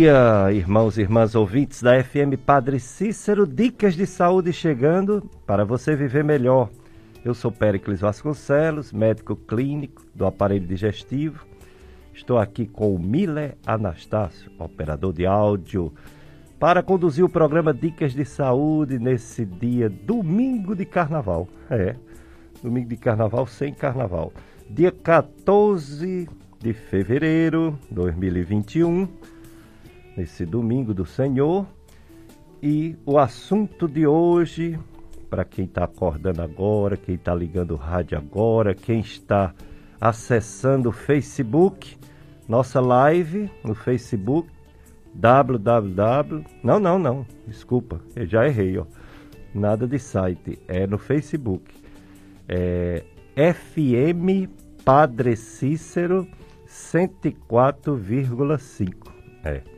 Dia, irmãos e irmãs ouvintes da FM Padre Cícero, dicas de saúde chegando para você viver melhor. Eu sou Péricles Vasconcelos, médico clínico do aparelho digestivo. Estou aqui com o Miller Anastácio, operador de áudio, para conduzir o programa Dicas de Saúde nesse dia domingo de carnaval. É, domingo de carnaval sem carnaval. Dia 14 de fevereiro de 2021, nesse domingo do Senhor. E o assunto de hoje, para quem está acordando agora, quem está ligando o rádio agora, quem está acessando o Facebook, nossa live no Facebook, www. Não, não, não, desculpa, eu já errei, ó. Nada de site, é no Facebook. É FM Padre Cícero 104,5. É.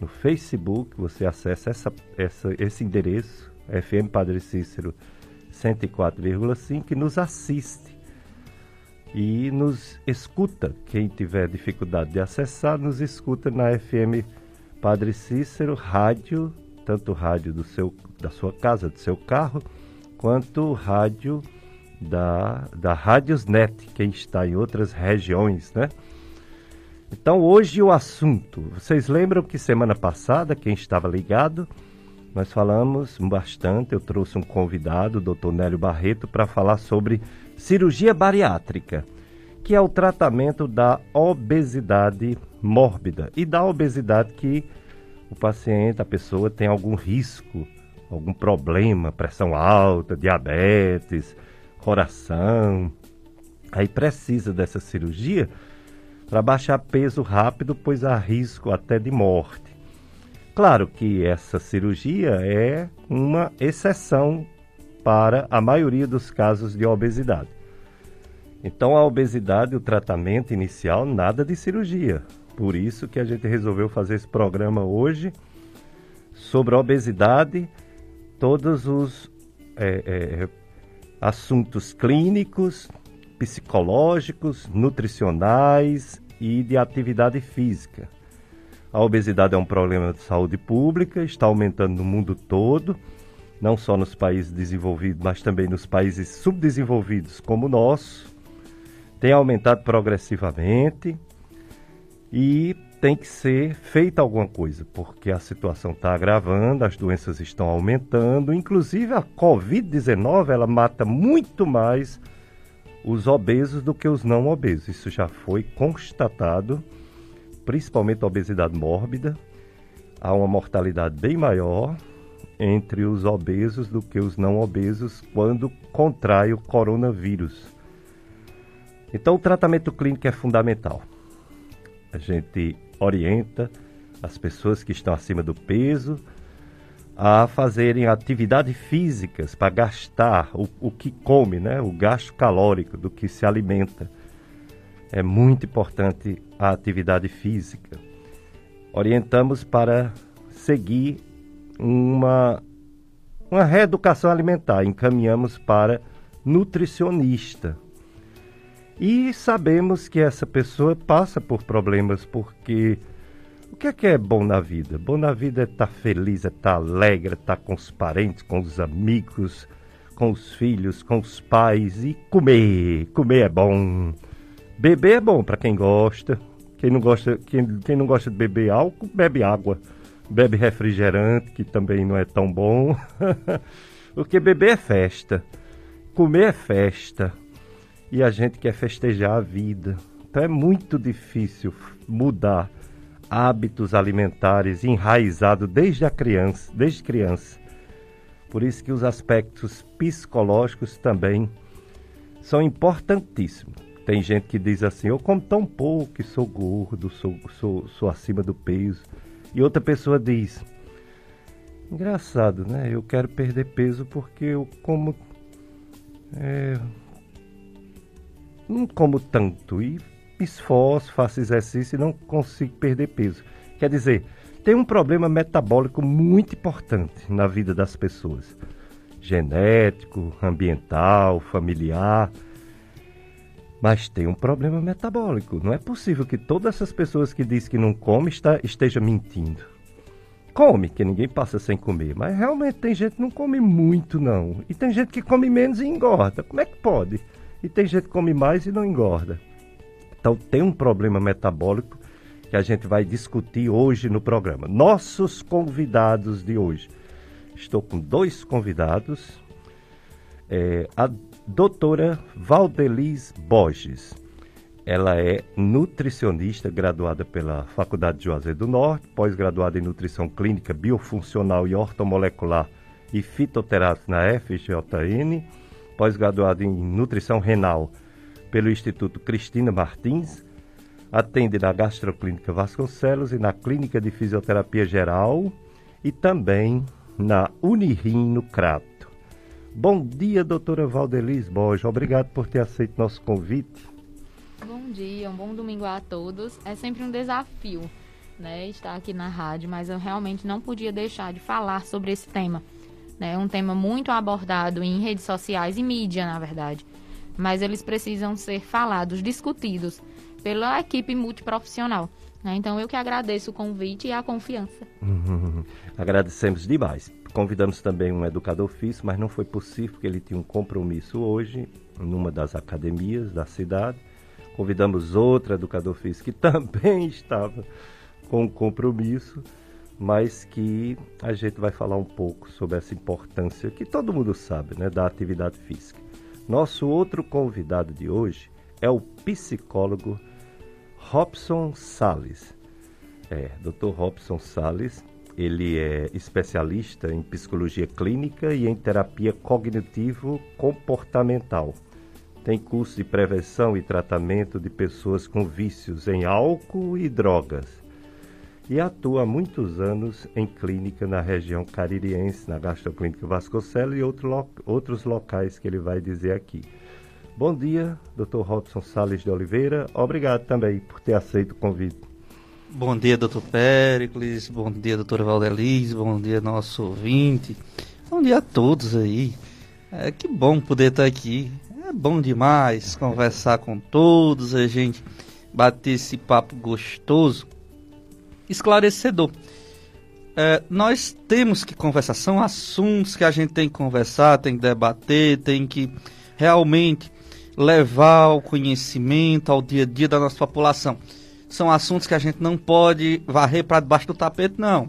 No Facebook você acessa essa, essa, esse endereço, FM Padre Cícero 104,5 e nos assiste. E nos escuta. Quem tiver dificuldade de acessar, nos escuta na FM Padre Cícero, rádio, tanto rádio do seu, da sua casa, do seu carro, quanto rádio da, da Rádiosnet, quem está em outras regiões, né? Então, hoje o assunto. Vocês lembram que semana passada, quem estava ligado, nós falamos bastante. Eu trouxe um convidado, o Dr. Nélio Barreto, para falar sobre cirurgia bariátrica, que é o tratamento da obesidade mórbida e da obesidade que o paciente, a pessoa tem algum risco, algum problema, pressão alta, diabetes, coração. Aí precisa dessa cirurgia para baixar peso rápido, pois há risco até de morte. Claro que essa cirurgia é uma exceção para a maioria dos casos de obesidade. Então, a obesidade, o tratamento inicial, nada de cirurgia. Por isso que a gente resolveu fazer esse programa hoje sobre a obesidade, todos os é, é, assuntos clínicos, psicológicos, nutricionais e de atividade física. A obesidade é um problema de saúde pública, está aumentando no mundo todo, não só nos países desenvolvidos, mas também nos países subdesenvolvidos como o nosso. Tem aumentado progressivamente e tem que ser feita alguma coisa, porque a situação está agravando, as doenças estão aumentando, inclusive a Covid-19 ela mata muito mais os obesos do que os não obesos. Isso já foi constatado, principalmente a obesidade mórbida. Há uma mortalidade bem maior entre os obesos do que os não obesos quando contrai o coronavírus. Então, o tratamento clínico é fundamental. A gente orienta as pessoas que estão acima do peso a fazerem atividades físicas para gastar o, o que come, né? o gasto calórico do que se alimenta. É muito importante a atividade física. Orientamos para seguir uma, uma reeducação alimentar, encaminhamos para nutricionista. E sabemos que essa pessoa passa por problemas porque que é que é bom na vida? Bom na vida é estar tá feliz, é estar tá alegre, é estar tá com os parentes, com os amigos, com os filhos, com os pais e comer. Comer é bom. Beber é bom para quem gosta. Quem não gosta, quem, quem não gosta de beber álcool, bebe água. Bebe refrigerante, que também não é tão bom. Porque beber é festa. Comer é festa. E a gente quer festejar a vida. Então é muito difícil mudar hábitos alimentares enraizados desde a criança, desde criança. Por isso que os aspectos psicológicos também são importantíssimos. Tem gente que diz assim, eu como tão pouco, sou gordo, sou, sou, sou acima do peso. E outra pessoa diz, engraçado, né? Eu quero perder peso porque eu como... É, não como tanto e esforço, faço exercício e não consigo perder peso. Quer dizer, tem um problema metabólico muito importante na vida das pessoas: genético, ambiental, familiar. Mas tem um problema metabólico. Não é possível que todas essas pessoas que dizem que não come está, esteja mentindo. Come, que ninguém passa sem comer. Mas realmente tem gente que não come muito, não. E tem gente que come menos e engorda. Como é que pode? E tem gente que come mais e não engorda. Então tem um problema metabólico que a gente vai discutir hoje no programa. Nossos convidados de hoje. Estou com dois convidados. É, a doutora Valdeliz Borges. Ela é nutricionista, graduada pela Faculdade de Juazeiro do Norte, pós-graduada em Nutrição Clínica, Biofuncional e Ortomolecular e Fitoterápica na FGJN, pós-graduada em Nutrição Renal pelo Instituto Cristina Martins, atende na Gastroclínica Vasconcelos e na Clínica de Fisioterapia Geral e também na Unirim no Crato. Bom dia, doutora Valdeliz Borges. Obrigado por ter aceito nosso convite. Bom dia, um bom domingo a todos. É sempre um desafio né, estar aqui na rádio, mas eu realmente não podia deixar de falar sobre esse tema. É né? um tema muito abordado em redes sociais e mídia, na verdade. Mas eles precisam ser falados, discutidos pela equipe multiprofissional. Né? Então, eu que agradeço o convite e a confiança. Agradecemos demais. Convidamos também um educador físico, mas não foi possível porque ele tinha um compromisso hoje numa das academias da cidade. Convidamos outro educador físico que também estava com compromisso, mas que a gente vai falar um pouco sobre essa importância que todo mundo sabe, né, da atividade física. Nosso outro convidado de hoje é o psicólogo Robson Sales. É, Dr. Robson Sales, ele é especialista em psicologia clínica e em terapia cognitivo-comportamental. Tem curso de prevenção e tratamento de pessoas com vícios em álcool e drogas. E atua há muitos anos em clínica na região caririense, na Gastroclínica Vasconcelos e outro lo outros locais que ele vai dizer aqui. Bom dia, Dr. Robson Sales de Oliveira. Obrigado também por ter aceito o convite. Bom dia, doutor Péricles. Bom dia, doutora Valdeliz. Bom dia, nosso ouvinte. Bom dia a todos aí. É que bom poder estar aqui. É bom demais conversar com todos, a gente bater esse papo gostoso, esclarecedor. É, nós temos que conversar, são assuntos que a gente tem que conversar, tem que debater, tem que realmente levar o conhecimento ao dia a dia da nossa população. São assuntos que a gente não pode varrer para debaixo do tapete, não.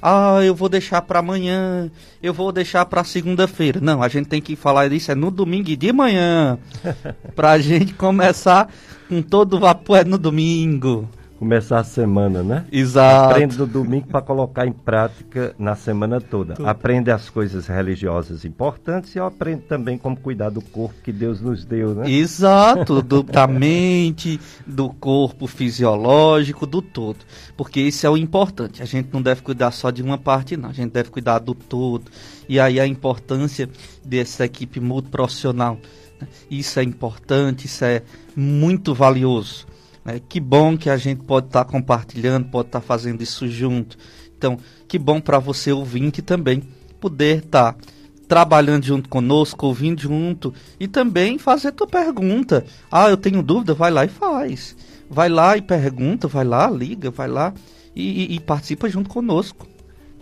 Ah, eu vou deixar para amanhã, eu vou deixar para segunda-feira. Não, a gente tem que falar disso é no domingo de manhã. para a gente começar com todo o vapor é no domingo começar a semana, né? Exato. Aprende no domingo para colocar em prática na semana toda. Tudo. Aprende as coisas religiosas importantes e aprende também como cuidar do corpo que Deus nos deu, né? Exato, do, da mente, do corpo fisiológico, do todo. Porque isso é o importante. A gente não deve cuidar só de uma parte, não. A gente deve cuidar do todo. E aí a importância dessa equipe multiprofissional. Né? Isso é importante, isso é muito valioso. É, que bom que a gente pode estar tá compartilhando, pode estar tá fazendo isso junto. Então, que bom para você ouvinte também poder estar tá trabalhando junto conosco, ouvindo junto e também fazer tua pergunta. Ah, eu tenho dúvida, vai lá e faz. Vai lá e pergunta, vai lá, liga, vai lá e, e, e participa junto conosco.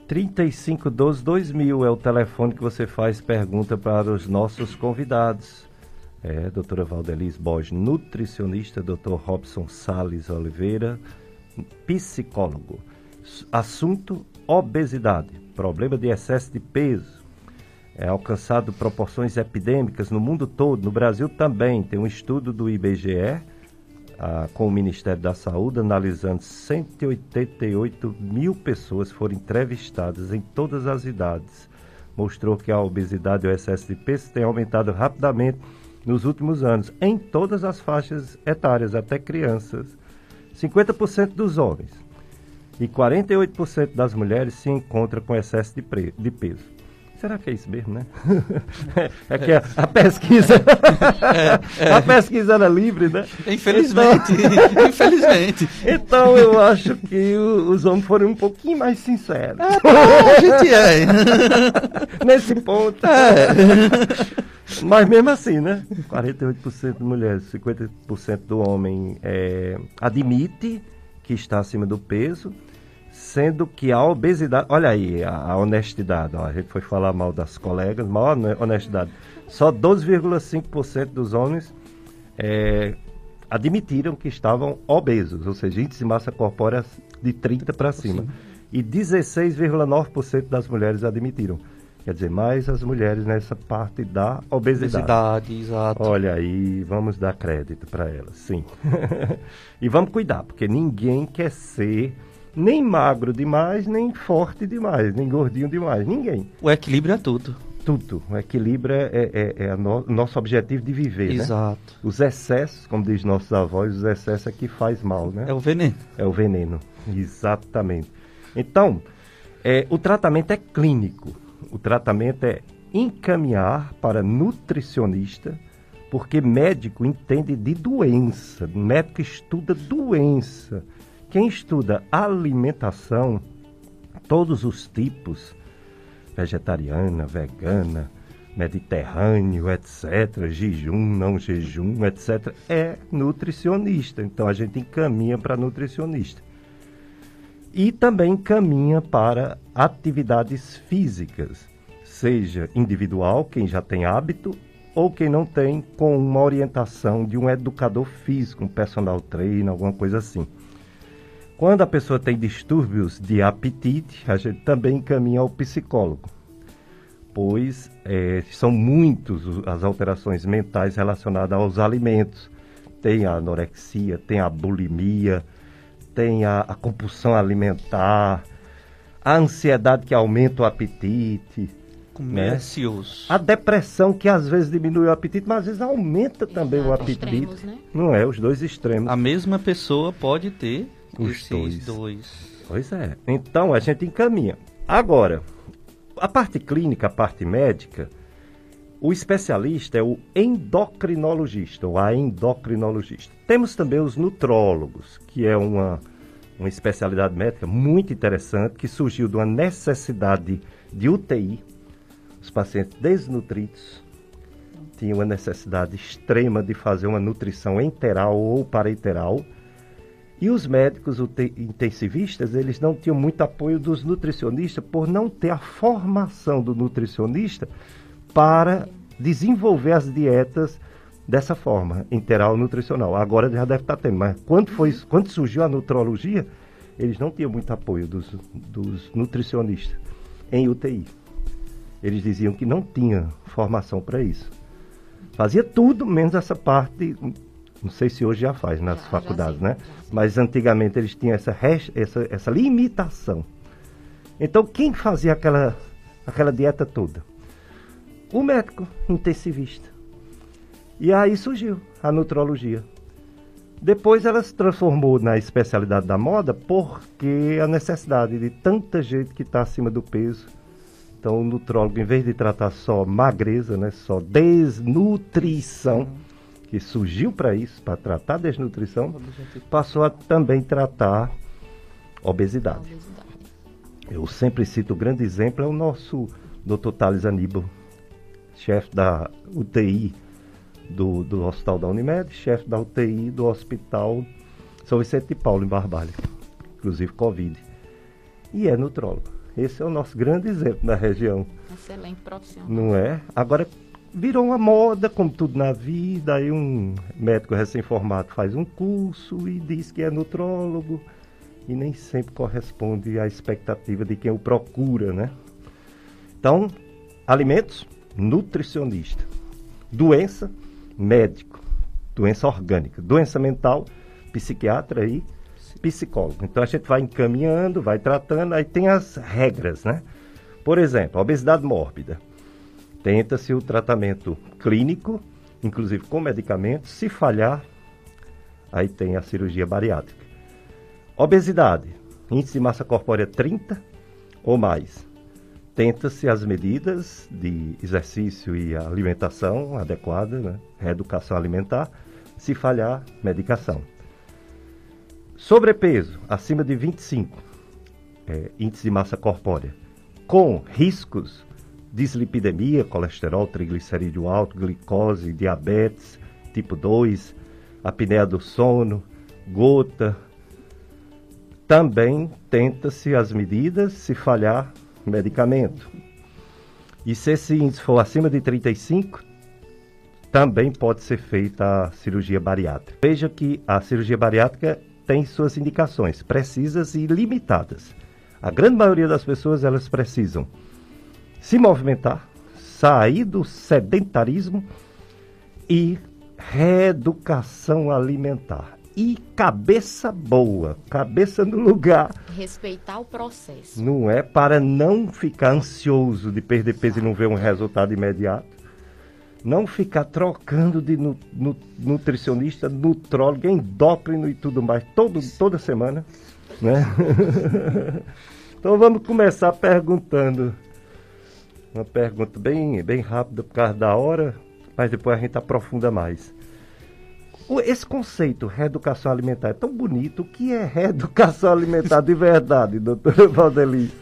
3512 2000 é o telefone que você faz pergunta para os nossos convidados. É, doutora Valdeliz Borges, nutricionista, doutor Robson Sales Oliveira, psicólogo. Assunto: obesidade, problema de excesso de peso. É alcançado proporções epidêmicas no mundo todo, no Brasil também. Tem um estudo do IBGE ah, com o Ministério da Saúde analisando 188 mil pessoas foram entrevistadas em todas as idades. Mostrou que a obesidade e o excesso de peso têm aumentado rapidamente nos últimos anos, em todas as faixas etárias, até crianças. 50% dos homens e 48% das mulheres se encontram com excesso de, de peso. Será que é isso mesmo, né? é que a, a pesquisa. É, é. A pesquisa era livre, né? Infelizmente. Então, infelizmente. Então eu acho que o, os homens foram um pouquinho mais sinceros. É, a gente é. Nesse ponto. É. Mas mesmo assim, né? 48% de mulheres, 50% do homem é, admite que está acima do peso, sendo que a obesidade. Olha aí a, a honestidade. Ó, a gente foi falar mal das colegas, maior honestidade. Só 12,5% dos homens é, admitiram que estavam obesos, ou seja, índice de massa corpórea de 30 para cima. E 16,9% das mulheres admitiram. Quer dizer, mais as mulheres nessa parte da obesidade. Obesidade, exato. Olha aí, vamos dar crédito para elas, sim. e vamos cuidar, porque ninguém quer ser nem magro demais, nem forte demais, nem gordinho demais. Ninguém. O equilíbrio é tudo. Tudo. O equilíbrio é, é, é, é no, nosso objetivo de viver, né? Exato. Né? Os excessos, como diz nossos avós, os excessos é que faz mal, né? É o veneno. É o veneno, exatamente. Então, é, o tratamento é clínico o tratamento é encaminhar para nutricionista, porque médico entende de doença, médico estuda doença. Quem estuda alimentação, todos os tipos, vegetariana, vegana, mediterrâneo, etc., jejum, não jejum, etc., é nutricionista. Então a gente encaminha para nutricionista e também caminha para atividades físicas, seja individual, quem já tem hábito, ou quem não tem, com uma orientação de um educador físico, um personal trainer, alguma coisa assim. Quando a pessoa tem distúrbios de apetite, a gente também encaminha ao psicólogo, pois é, são muitos as alterações mentais relacionadas aos alimentos. Tem a anorexia, tem a bulimia, tem a, a compulsão alimentar, a ansiedade que aumenta o apetite. Né? ansioso. A depressão que às vezes diminui o apetite, mas às vezes aumenta também Exato, o apetite. Extremos, né? Não é, os dois extremos. A mesma pessoa pode ter os dois. dois. Pois é. Então a gente encaminha. Agora, a parte clínica, a parte médica, o especialista é o endocrinologista, ou a endocrinologista. Temos também os nutrólogos, que é uma, uma especialidade médica muito interessante, que surgiu de uma necessidade de UTI. Os pacientes desnutridos tinham uma necessidade extrema de fazer uma nutrição enteral ou parenteral. E os médicos intensivistas, eles não tinham muito apoio dos nutricionistas por não ter a formação do nutricionista para desenvolver as dietas dessa forma, interal nutricional. Agora já deve estar tendo, mas quando, foi, quando surgiu a nutrologia, eles não tinham muito apoio dos, dos nutricionistas em UTI. Eles diziam que não tinha formação para isso. Fazia tudo menos essa parte, não sei se hoje já faz nas já, faculdades, já né? Mas antigamente eles tinham essa, essa, essa limitação. Então quem fazia aquela, aquela dieta toda? o médico intensivista. E aí surgiu a nutrologia. Depois ela se transformou na especialidade da moda porque a necessidade de tanta gente que está acima do peso. Então o nutrólogo, em vez de tratar só magreza, né, só desnutrição, que surgiu para isso, para tratar desnutrição, passou a também tratar obesidade. Eu sempre cito o grande exemplo, é o nosso Dr. Thales Aníbal, chefe da UTI do, do Hospital da Unimed, chefe da UTI do Hospital São Vicente de Paulo, em Barbalha, inclusive Covid. E é nutrólogo. Esse é o nosso grande exemplo na região. Excelente profissional. Não é? Agora, virou uma moda, como tudo na vida, aí um médico recém-formado faz um curso e diz que é nutrólogo e nem sempre corresponde à expectativa de quem o procura, né? Então, alimentos, nutricionista. Doença, médico. Doença orgânica. Doença mental, psiquiatra e psicólogo. Então a gente vai encaminhando, vai tratando, aí tem as regras, né? Por exemplo, obesidade mórbida. Tenta-se o tratamento clínico, inclusive com medicamentos. Se falhar, aí tem a cirurgia bariátrica. Obesidade, índice de massa corpórea 30 ou mais tenta-se as medidas de exercício e alimentação adequada, né? reeducação alimentar, se falhar, medicação. Sobrepeso, acima de 25, é, índice de massa corpórea, com riscos, dislipidemia, colesterol, triglicerídeo alto, glicose, diabetes tipo 2, apneia do sono, gota. Também tenta-se as medidas, se falhar, medicamento. E se esse índice for acima de 35, também pode ser feita a cirurgia bariátrica. Veja que a cirurgia bariátrica tem suas indicações precisas e limitadas. A grande maioria das pessoas elas precisam se movimentar, sair do sedentarismo e reeducação alimentar. E cabeça boa, cabeça no lugar. Respeitar o processo. Não é para não ficar ansioso de perder peso e não ver um resultado imediato não ficar trocando de nu, nu, nutricionista, nutrólogo, endócrino e tudo mais, todo, toda semana. Né? então vamos começar perguntando. Uma pergunta bem, bem rápida por causa da hora, mas depois a gente aprofunda mais. Esse conceito, reeducação alimentar, é tão bonito. O que é reeducação alimentar de verdade, doutora Valdeli?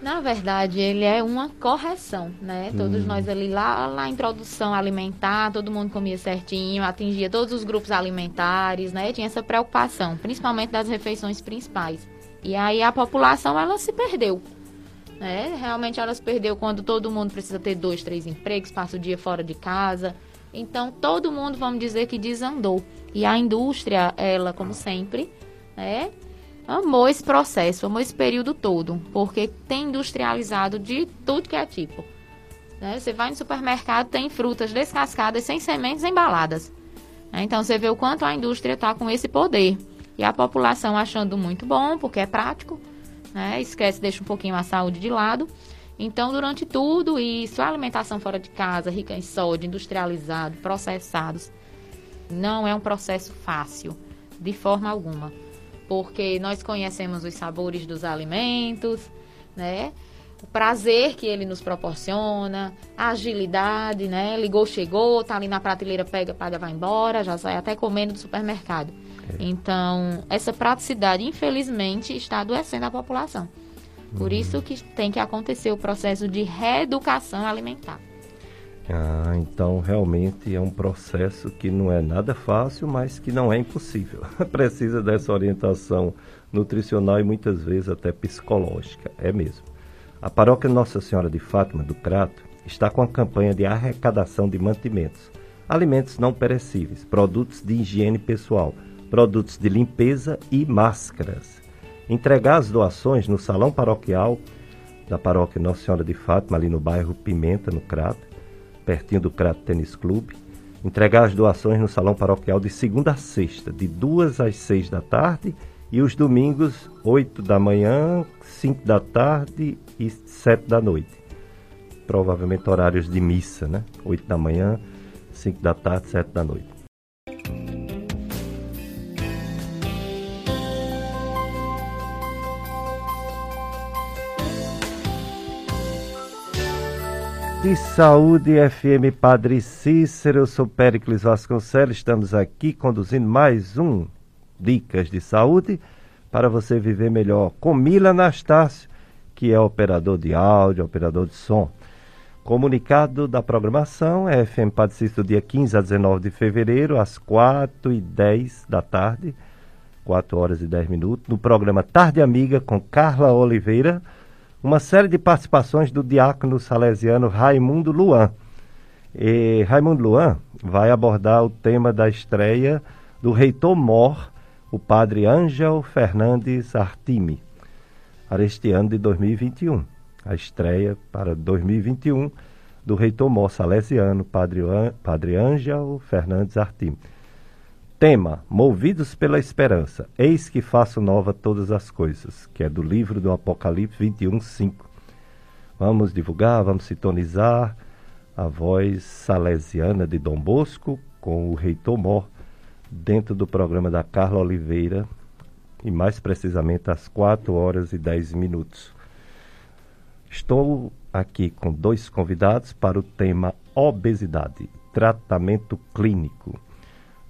Na verdade, ele é uma correção, né? Todos hum. nós ali, lá na introdução alimentar, todo mundo comia certinho, atingia todos os grupos alimentares, né? Tinha essa preocupação, principalmente das refeições principais. E aí a população, ela se perdeu. Né? Realmente ela se perdeu quando todo mundo precisa ter dois, três empregos, passa o dia fora de casa. Então, todo mundo, vamos dizer que desandou. E a indústria, ela, como sempre, né? amou esse processo, amou esse período todo, porque tem industrializado de tudo que é tipo. Né? Você vai no supermercado, tem frutas descascadas, sem sementes, embaladas. Né? Então você vê o quanto a indústria está com esse poder. E a população achando muito bom, porque é prático, né? esquece, deixa um pouquinho a saúde de lado. Então, durante tudo isso, a alimentação fora de casa, rica em sódio, industrializado, processados, não é um processo fácil, de forma alguma porque nós conhecemos os sabores dos alimentos, né? O prazer que ele nos proporciona, a agilidade, né? Ligou, chegou, tá ali na prateleira, pega, paga, vai embora, já sai até comendo do supermercado. Então, essa praticidade, infelizmente, está adoecendo a população. Por uhum. isso que tem que acontecer o processo de reeducação alimentar. Ah, então realmente é um processo que não é nada fácil, mas que não é impossível. Precisa dessa orientação nutricional e muitas vezes até psicológica, é mesmo. A paróquia Nossa Senhora de Fátima do Crato está com a campanha de arrecadação de mantimentos, alimentos não perecíveis, produtos de higiene pessoal, produtos de limpeza e máscaras. Entregar as doações no salão paroquial da paróquia Nossa Senhora de Fátima, ali no bairro Pimenta, no Crato, pertinho do Crato Tênis Clube, entregar as doações no salão paroquial de segunda a sexta, de duas às seis da tarde, e os domingos, oito da manhã, cinco da tarde e sete da noite. Provavelmente horários de missa, né? Oito da manhã, cinco da tarde, sete da noite. De Saúde FM Padre Cícero, eu sou Péricles Vasconcelos, estamos aqui conduzindo mais um Dicas de Saúde para você viver melhor com Mila Anastácio, que é operador de áudio, operador de som. Comunicado da programação é FM Padre Cícero, dia 15 a 19 de fevereiro, às 4 e 10 da tarde, 4 horas e 10 minutos, no programa Tarde Amiga com Carla Oliveira, uma série de participações do diácono salesiano Raimundo Luan. E Raimundo Luan vai abordar o tema da estreia do reitor Mor, o padre Ângel Fernandes Artime, para este ano de 2021. A estreia para 2021 do reitor Mor salesiano, padre, padre Ângel Fernandes Artime. Tema: Movidos pela Esperança. Eis que faço nova todas as coisas, que é do livro do Apocalipse 21, 5. Vamos divulgar, vamos sintonizar a voz salesiana de Dom Bosco com o reitor Mor dentro do programa da Carla Oliveira e mais precisamente às 4 horas e 10 minutos. Estou aqui com dois convidados para o tema obesidade, tratamento clínico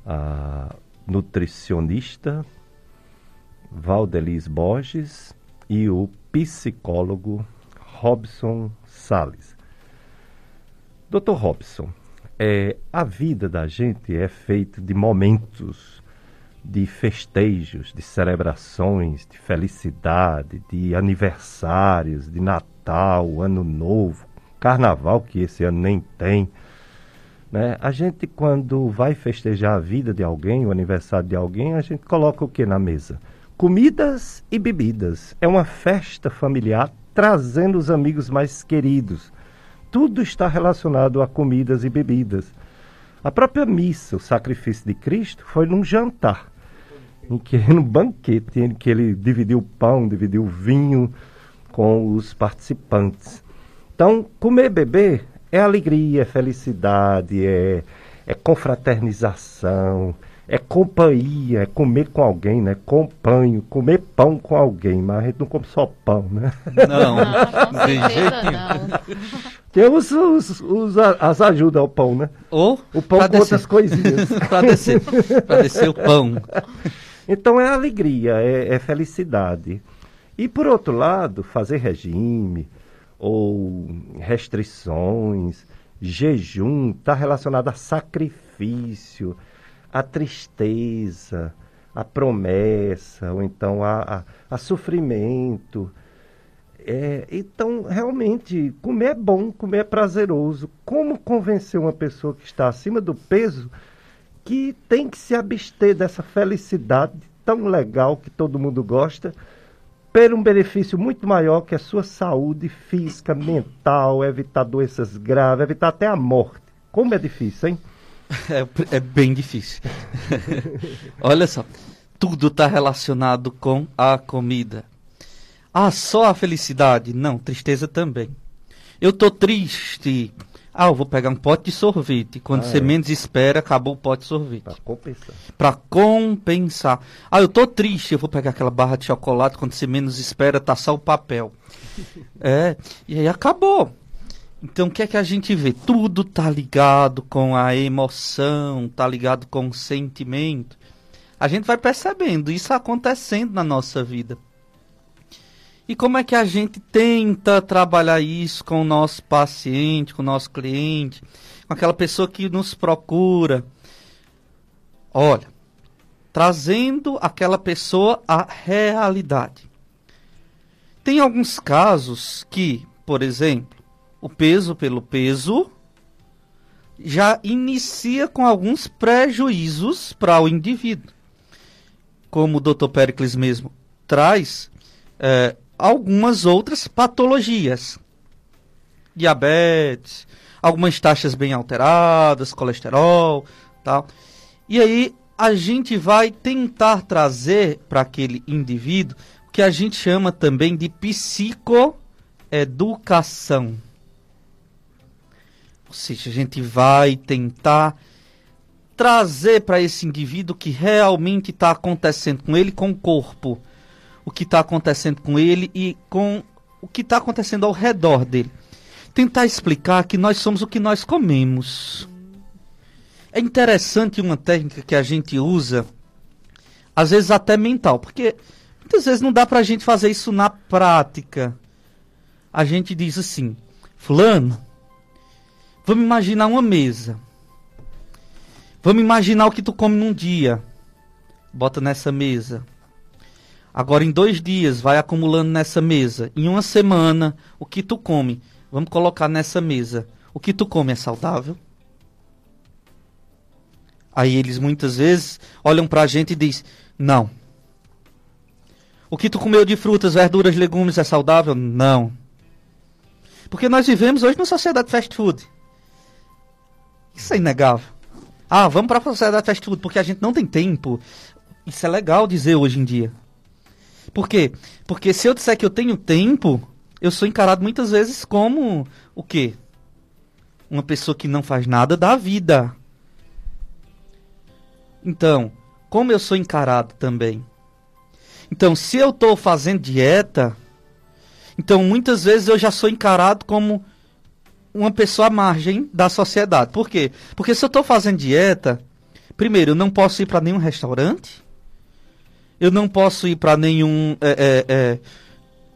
a nutricionista Valdelis Borges e o psicólogo Robson Sales. Doutor Robson, é, a vida da gente é feita de momentos, de festejos, de celebrações, de felicidade, de aniversários, de Natal, Ano Novo, Carnaval, que esse ano nem tem. Né? A gente, quando vai festejar a vida de alguém, o aniversário de alguém, a gente coloca o que na mesa? Comidas e bebidas. É uma festa familiar trazendo os amigos mais queridos tudo está relacionado a comidas e bebidas. A própria missa, o sacrifício de Cristo, foi num jantar, em que no banquete, em que ele dividiu o pão, dividiu o vinho com os participantes. Então, comer beber é alegria, é felicidade, é, é confraternização, é companhia, é comer com alguém, né? Companho, comer pão com alguém, mas a gente não come só pão, né? Não, não, de jeito não. Tem os, os, os, as ajudas ao pão, né? Ou o pão com descer. outras coisinhas. para descer, pra descer o pão. Então é alegria, é, é felicidade. E por outro lado, fazer regime ou restrições, jejum, está relacionado a sacrifício, a tristeza, a promessa, ou então a, a, a sofrimento. É, então, realmente, comer é bom, comer é prazeroso. Como convencer uma pessoa que está acima do peso que tem que se abster dessa felicidade tão legal que todo mundo gosta, por um benefício muito maior que a sua saúde física, mental, evitar doenças graves, evitar até a morte. Como é difícil, hein? É, é bem difícil. Olha só, tudo está relacionado com a comida. Ah, só a felicidade? Não, tristeza também. Eu tô triste. Ah, eu vou pegar um pote de sorvete. Quando Ah, você é. menos espera, acabou o pote de sorvete. Para compensar. Para compensar. Ah, eu tô triste, eu vou pegar aquela barra de chocolate, quando você menos espera, tá só o papel. É, e aí acabou. Então o que é que a gente vê? Tudo tá ligado com a emoção, tá ligado com o sentimento. A gente vai percebendo isso acontecendo na nossa vida. E como é que a gente tenta trabalhar isso com o nosso paciente, com o nosso cliente, com aquela pessoa que nos procura? Olha, trazendo aquela pessoa à realidade. Tem alguns casos que, por exemplo, o peso pelo peso já inicia com alguns prejuízos para o indivíduo. Como o Dr. Pericles mesmo traz, é, algumas outras patologias. Diabetes, algumas taxas bem alteradas, colesterol, tal. E aí a gente vai tentar trazer para aquele indivíduo o que a gente chama também de psicoeducação. Ou seja, a gente vai tentar trazer para esse indivíduo o que realmente está acontecendo com ele, com o corpo, o que está acontecendo com ele e com o que está acontecendo ao redor dele. Tentar explicar que nós somos o que nós comemos. É interessante uma técnica que a gente usa, às vezes até mental, porque muitas vezes não dá para a gente fazer isso na prática. A gente diz assim, fulano, vamos imaginar uma mesa. Vamos imaginar o que tu come num dia. Bota nessa mesa. Agora em dois dias vai acumulando nessa mesa. Em uma semana, o que tu come? Vamos colocar nessa mesa. O que tu come é saudável? Aí eles muitas vezes olham pra gente e diz: "Não". O que tu comeu de frutas, verduras, legumes é saudável? Não. Porque nós vivemos hoje numa sociedade fast food. Isso é inegável. Ah, vamos para a sociedade fast food porque a gente não tem tempo. Isso é legal dizer hoje em dia. Por quê? Porque se eu disser que eu tenho tempo, eu sou encarado muitas vezes como o quê? Uma pessoa que não faz nada da vida. Então, como eu sou encarado também? Então, se eu estou fazendo dieta, então muitas vezes eu já sou encarado como uma pessoa à margem da sociedade. Por quê? Porque se eu estou fazendo dieta, primeiro, eu não posso ir para nenhum restaurante, eu não posso ir para nenhum é, é, é,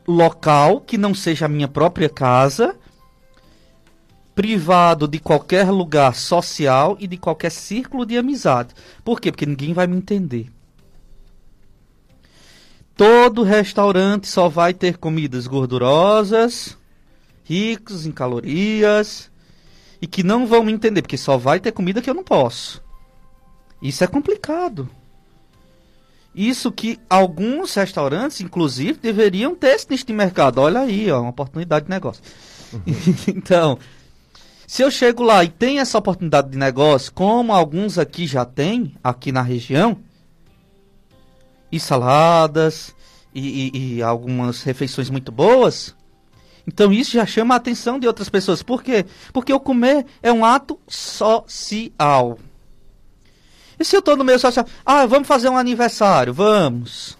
local que não seja a minha própria casa. privado de qualquer lugar social e de qualquer círculo de amizade. Por quê? Porque ninguém vai me entender. Todo restaurante só vai ter comidas gordurosas, ricos em calorias e que não vão me entender, porque só vai ter comida que eu não posso. Isso é complicado. Isso que alguns restaurantes, inclusive, deveriam ter neste mercado. Olha aí, ó, uma oportunidade de negócio. Uhum. então, se eu chego lá e tem essa oportunidade de negócio, como alguns aqui já têm, aqui na região, e saladas, e, e, e algumas refeições muito boas, então isso já chama a atenção de outras pessoas. Por quê? Porque o comer é um ato social. E se eu estou no meio social? Ah, vamos fazer um aniversário, vamos.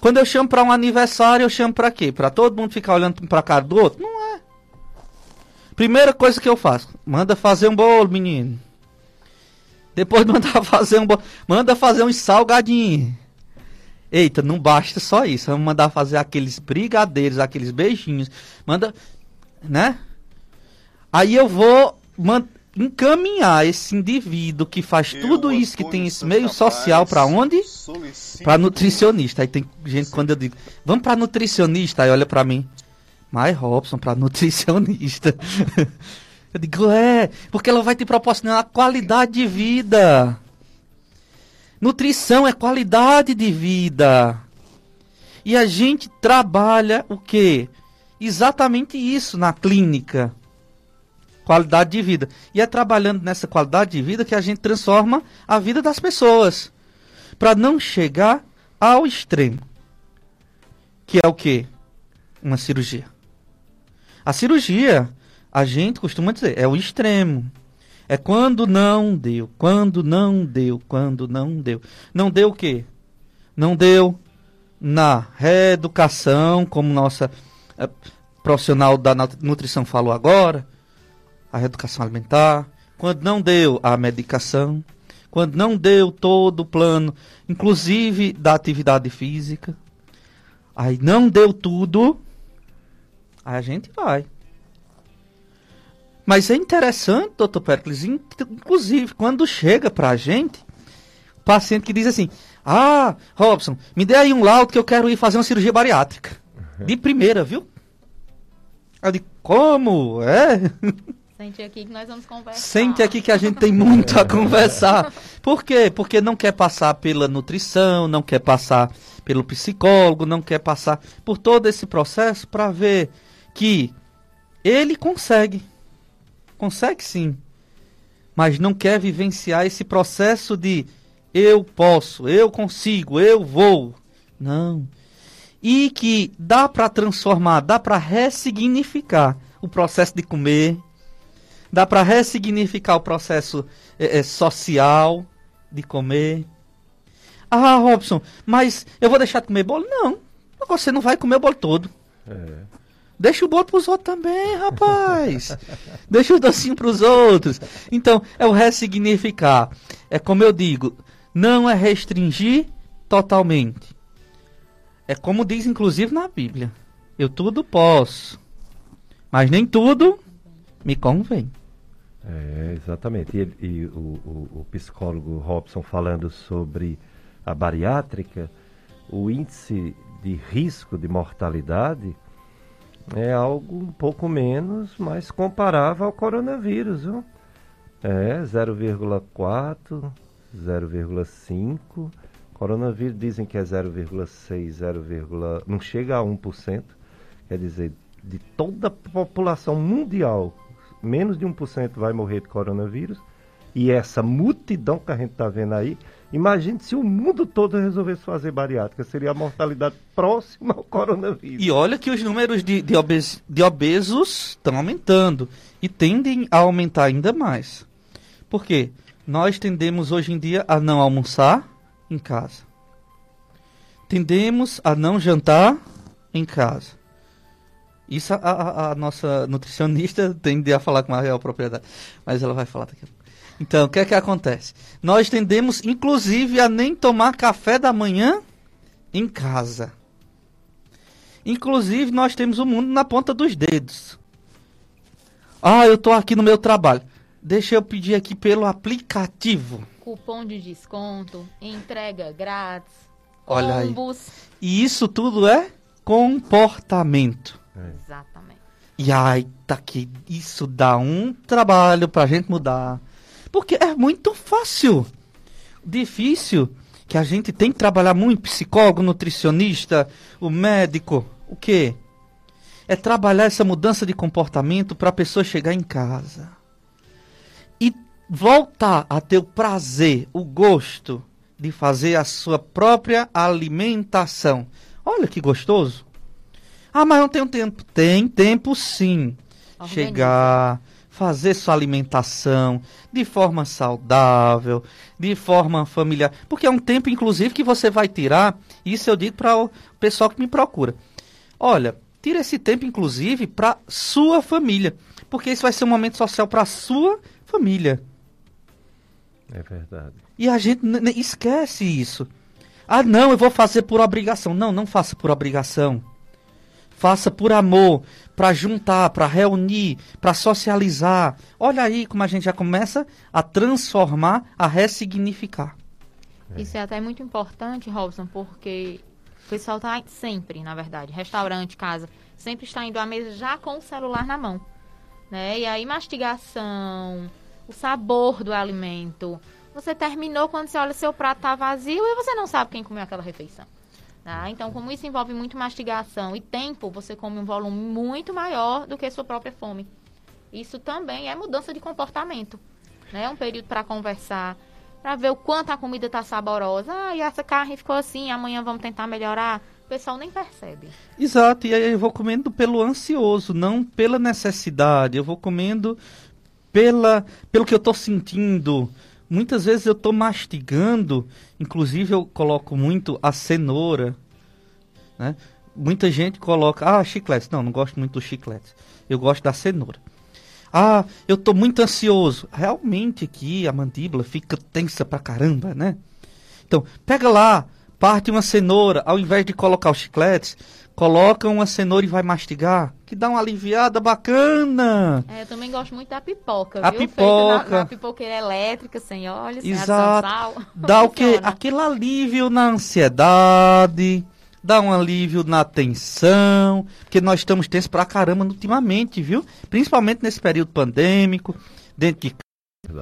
Quando eu chamo para um aniversário, eu chamo para quê? Para todo mundo ficar olhando para cara do outro? Não é. Primeira coisa que eu faço, manda fazer um bolo, menino. Depois manda fazer um bolo, manda fazer um salgadinho. Eita, não basta só isso. Vamos mandar fazer aqueles brigadeiros, aqueles beijinhos. Manda, né? Aí eu vou encaminhar esse indivíduo que faz eu tudo isso, que tem esse meio social, para onde? Para nutricionista. Aí tem gente quando eu digo, vamos para nutricionista, aí olha para mim, mas Robson para nutricionista. eu digo, é, porque ela vai te proporcionar qualidade de vida. Nutrição é qualidade de vida. E a gente trabalha o quê? Exatamente isso na clínica. Qualidade de vida. E é trabalhando nessa qualidade de vida que a gente transforma a vida das pessoas. Para não chegar ao extremo. Que é o quê? Uma cirurgia. A cirurgia, a gente costuma dizer, é o extremo. É quando não deu, quando não deu, quando não deu. Não deu o quê? Não deu na reeducação, como nossa é, profissional da nutrição falou agora, a reeducação alimentar. Quando não deu a medicação, quando não deu todo o plano, inclusive da atividade física. Aí não deu tudo, aí a gente vai mas é interessante, doutor Pericles, inclusive, quando chega pra gente, paciente que diz assim, ah, Robson, me dê aí um laudo que eu quero ir fazer uma cirurgia bariátrica. De primeira, viu? Eu digo, como? É? Sente aqui que nós vamos conversar. Sente aqui que a gente tem muito a conversar. Por quê? Porque não quer passar pela nutrição, não quer passar pelo psicólogo, não quer passar por todo esse processo para ver que ele consegue. Consegue sim. Mas não quer vivenciar esse processo de eu posso, eu consigo, eu vou. Não. E que dá para transformar, dá para ressignificar o processo de comer, dá para ressignificar o processo é, é, social de comer. Ah, Robson, mas eu vou deixar de comer bolo? Não. Você não vai comer o bolo todo. É. Deixa o bolo pros outros também, rapaz. Deixa o docinho pros outros. Então, é o ressignificar. É como eu digo, não é restringir totalmente. É como diz inclusive na Bíblia. Eu tudo posso, mas nem tudo me convém. É, exatamente. E, e o, o, o psicólogo Robson falando sobre a bariátrica, o índice de risco de mortalidade é algo um pouco menos, mas comparável ao coronavírus, viu? É 0,4, 0,5. Coronavírus dizem que é 0,6, 0, não chega a 1%. Quer dizer, de toda a população mundial, menos de 1% vai morrer de coronavírus. E essa multidão que a gente está vendo aí, Imagine se o mundo todo resolvesse fazer bariátrica, seria a mortalidade próxima ao coronavírus. E olha que os números de, de, obes, de obesos estão aumentando e tendem a aumentar ainda mais. Por quê? Nós tendemos hoje em dia a não almoçar em casa. Tendemos a não jantar em casa. Isso a, a, a nossa nutricionista tende a falar com a real propriedade. Mas ela vai falar daqui a pouco. Então, o que é que acontece? Nós tendemos, inclusive, a nem tomar café da manhã em casa. Inclusive, nós temos o mundo na ponta dos dedos. Ah, eu tô aqui no meu trabalho. Deixa eu pedir aqui pelo aplicativo. Cupom de desconto, entrega grátis, Olha aí. E isso tudo é comportamento. Exatamente. E ai, tá que isso dá um trabalho pra gente mudar. Porque é muito fácil. Difícil que a gente tem que trabalhar muito, psicólogo, nutricionista, o médico, o quê? É trabalhar essa mudança de comportamento para a pessoa chegar em casa e voltar a ter o prazer, o gosto de fazer a sua própria alimentação. Olha que gostoso. Ah, mas não tenho tempo. Tem tempo sim. Organiza. Chegar, fazer sua alimentação de forma saudável, de forma familiar. Porque é um tempo, inclusive, que você vai tirar. Isso eu digo para o pessoal que me procura. Olha, tira esse tempo, inclusive, para sua família. Porque isso vai ser um momento social para sua família. É verdade. E a gente esquece isso. Ah, não, eu vou fazer por obrigação. Não, não faça por obrigação. Faça por amor, para juntar, para reunir, para socializar. Olha aí como a gente já começa a transformar, a ressignificar. Isso é até muito importante, Robson, porque o pessoal tá sempre, na verdade, restaurante, casa, sempre está indo à mesa já com o celular na mão. Né? E aí, mastigação, o sabor do alimento. Você terminou quando você olha seu prato tá vazio e você não sabe quem comeu aquela refeição. Tá? Então, como isso envolve muito mastigação e tempo, você come um volume muito maior do que sua própria fome. Isso também é mudança de comportamento. Né? Um período para conversar, para ver o quanto a comida está saborosa. Ah, e essa carne ficou assim, amanhã vamos tentar melhorar. O pessoal nem percebe. Exato, e aí eu vou comendo pelo ansioso, não pela necessidade. Eu vou comendo pela, pelo que eu estou sentindo. Muitas vezes eu estou mastigando, inclusive eu coloco muito a cenoura. Né? Muita gente coloca, ah, chiclete. Não, não gosto muito do chiclete. Eu gosto da cenoura. Ah, eu estou muito ansioso. Realmente aqui a mandíbula fica tensa pra caramba, né? Então, pega lá, parte uma cenoura, ao invés de colocar os chicletes, coloca uma cenoura e vai mastigar, que dá uma aliviada bacana. É, eu também gosto muito da pipoca, A viu? Feita pipoca. na, na pipoqueira elétrica, sem óleo, sem Exato. sal. Dá o quê? Funciona. Aquele alívio na ansiedade, dá um alívio na tensão, porque nós estamos tensos pra caramba ultimamente, viu? Principalmente nesse período pandêmico, dentro de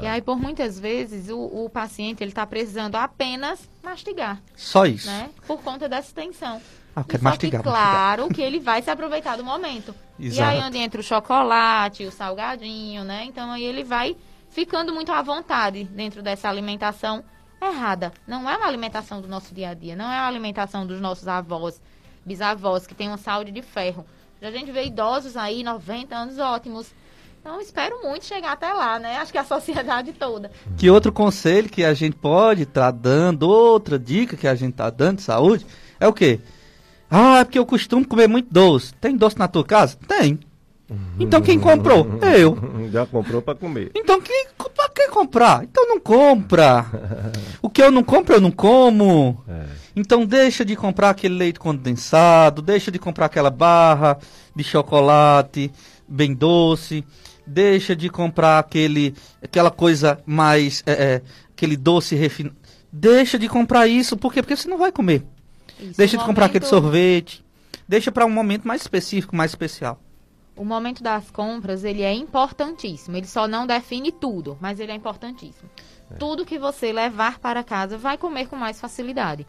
E aí, por muitas vezes, o, o paciente ele está precisando apenas mastigar, só isso. né? Por conta dessa tensão. Ah, eu E quero só mastigar, que, mastigar. claro que ele vai se aproveitar do momento. E Exato. aí, onde entra o chocolate, o salgadinho, né? Então, aí ele vai ficando muito à vontade dentro dessa alimentação errada. Não é uma alimentação do nosso dia a dia, não é uma alimentação dos nossos avós, bisavós, que têm uma saúde de ferro. Já a gente vê idosos aí, 90 anos ótimos. Então, espero muito chegar até lá, né? Acho que a sociedade toda. Que outro conselho que a gente pode estar dando, outra dica que a gente está dando de saúde, é o quê? Ah, é porque eu costumo comer muito doce. Tem doce na tua casa? Tem. Então quem comprou? Eu. Já comprou para comer. Então quem, pra que comprar? Então não compra. O que eu não compro, eu não como. É. Então deixa de comprar aquele leite condensado, deixa de comprar aquela barra de chocolate bem doce, deixa de comprar aquele, aquela coisa mais, é, é, aquele doce refinado. Deixa de comprar isso, por quê? Porque você não vai comer. Isso, Deixa de comprar aquele momento- sorvete. Deixa para um momento mais específico, mais especial. O momento das compras, ele é importantíssimo. Ele só não define tudo, mas ele é importantíssimo. Tudo que você levar para casa vai comer com mais facilidade.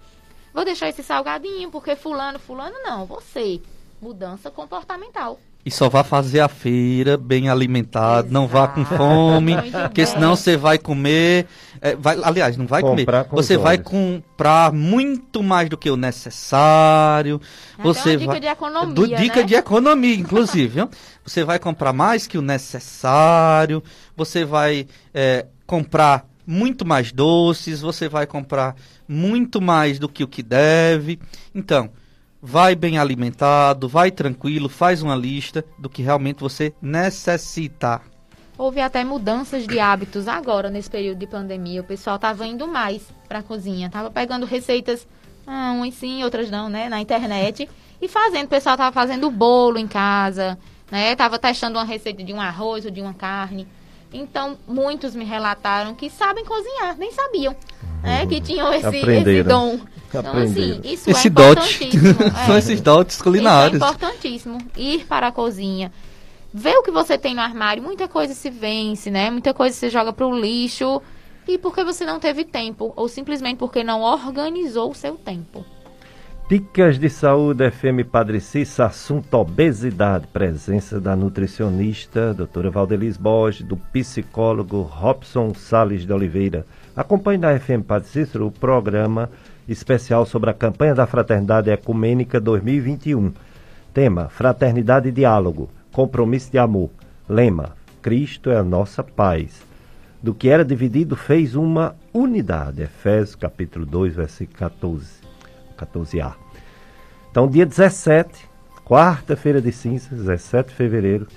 Vou deixar esse salgadinho porque fulano, fulano não, você. Mudança comportamental. E só vá fazer a feira bem alimentado, não vá com Exato. fome, porque senão você vai comer. é, vai, aliás, não vai Comprar comer. com Você vai comprar muito mais do que o necessário. Até Você uma dica vai. de economia, Do- dica né? de economia, inclusive. Você vai comprar mais que o necessário. Você vai é, comprar muito mais doces. Você vai comprar muito mais do que o que deve. Então, vai bem alimentado, vai tranquilo, faz uma lista do que realmente você necessita. Houve até mudanças de hábitos agora, nesse período de pandemia. O pessoal estava indo mais para a cozinha. Tava pegando receitas, ah, umas sim, outras não, né? Na internet. E fazendo. O pessoal tava fazendo bolo em casa, né? Tava testando uma receita de um arroz ou de uma carne. Então, muitos me relataram que sabem cozinhar, nem sabiam, né? Que tinham esse, esse dom. Então, assim, isso esse é importantíssimo. São é. esses dotes culinários. Isso é importantíssimo. Ir para a cozinha, ver o que você tem no armário. Muita coisa se vence, né? Muita coisa se joga para o lixo. E porque você não teve tempo, ou simplesmente porque não organizou o seu tempo. Dicas de Saúde FM Padre Cissa, assunto obesidade, presença da nutricionista doutora Valdeliz Borges, do psicólogo Robson Sales de Oliveira. Acompanhe na FM Padre Cícero o programa especial sobre a campanha da Fraternidade Ecumênica 2021. Tema: Fraternidade e Diálogo, Compromisso de Amor. Lema: Cristo é a nossa paz. Do que era dividido fez uma unidade. Efésios capítulo 2, versículo 14. 14A. Então, dia 17, quarta-feira de cinzas, 17 de fevereiro,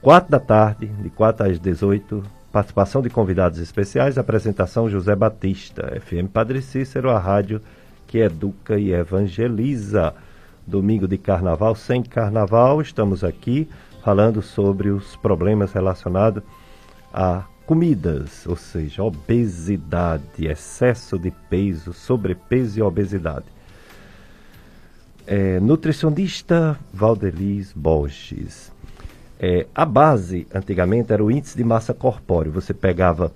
4 da tarde, de 4 às 18, participação de convidados especiais, apresentação José Batista, FM Padre Cícero, a rádio que educa e evangeliza. Domingo de carnaval, sem carnaval, estamos aqui falando sobre os problemas relacionados a comidas, ou seja, obesidade, excesso de peso, sobrepeso e obesidade é, nutricionista Valdeliz Borges. É, a base, antigamente, era o índice de massa corpórea. Você pegava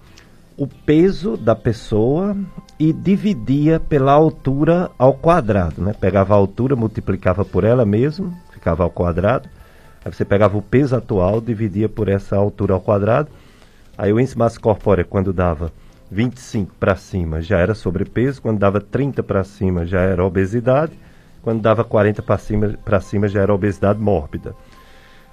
o peso da pessoa e dividia pela altura ao quadrado. Né? Pegava a altura, multiplicava por ela mesmo, ficava ao quadrado. Aí você pegava o peso atual, dividia por essa altura ao quadrado. Aí o índice de massa corpórea, quando dava 25 para cima, já era sobrepeso. Quando dava 30 para cima, já era obesidade quando dava 40 para cima, cima já era obesidade mórbida.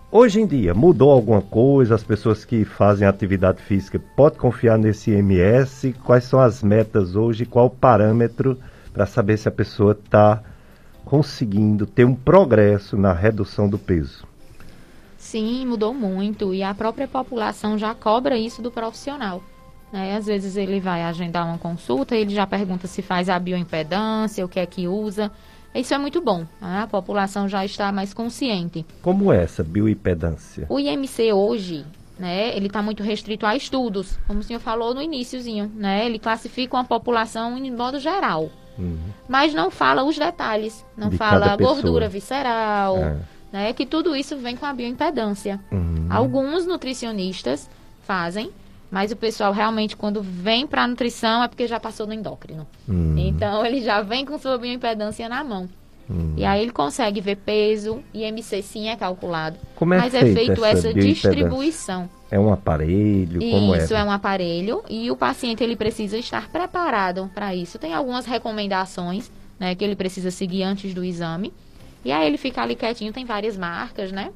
Hoje em dia, mudou alguma coisa? As pessoas que fazem atividade física podem confiar nesse IMS? Quais são as metas hoje? Qual o parâmetro para saber se a pessoa está conseguindo ter um progresso na redução do peso? Sim, mudou muito e a própria população já cobra isso do profissional. Né? Às vezes ele vai agendar uma consulta, ele já pergunta se faz a bioimpedância, o que é que usa. Isso é muito bom. Né? A população já está mais consciente. Como é essa bioimpedância? O IMC hoje, né, ele está muito restrito a estudos, como o senhor falou no iníciozinho, né? Ele classifica uma população em modo geral. Uhum. Mas não fala os detalhes, não De fala gordura visceral, é. né? Que tudo isso vem com a bioimpedância. Uhum. Alguns nutricionistas fazem, mas o pessoal realmente, quando vem para a nutrição, é porque já passou no endócrino. Hum. Então, ele já vem com sua bioimpedância na mão. Hum. E aí ele consegue ver peso, IMC sim é calculado. Como é mas é feito essa, essa distribuição. É um aparelho? Como isso é? é um aparelho e o paciente ele precisa estar preparado para isso. Tem algumas recomendações né, que ele precisa seguir antes do exame. E aí ele fica ali quietinho, tem várias marcas, né?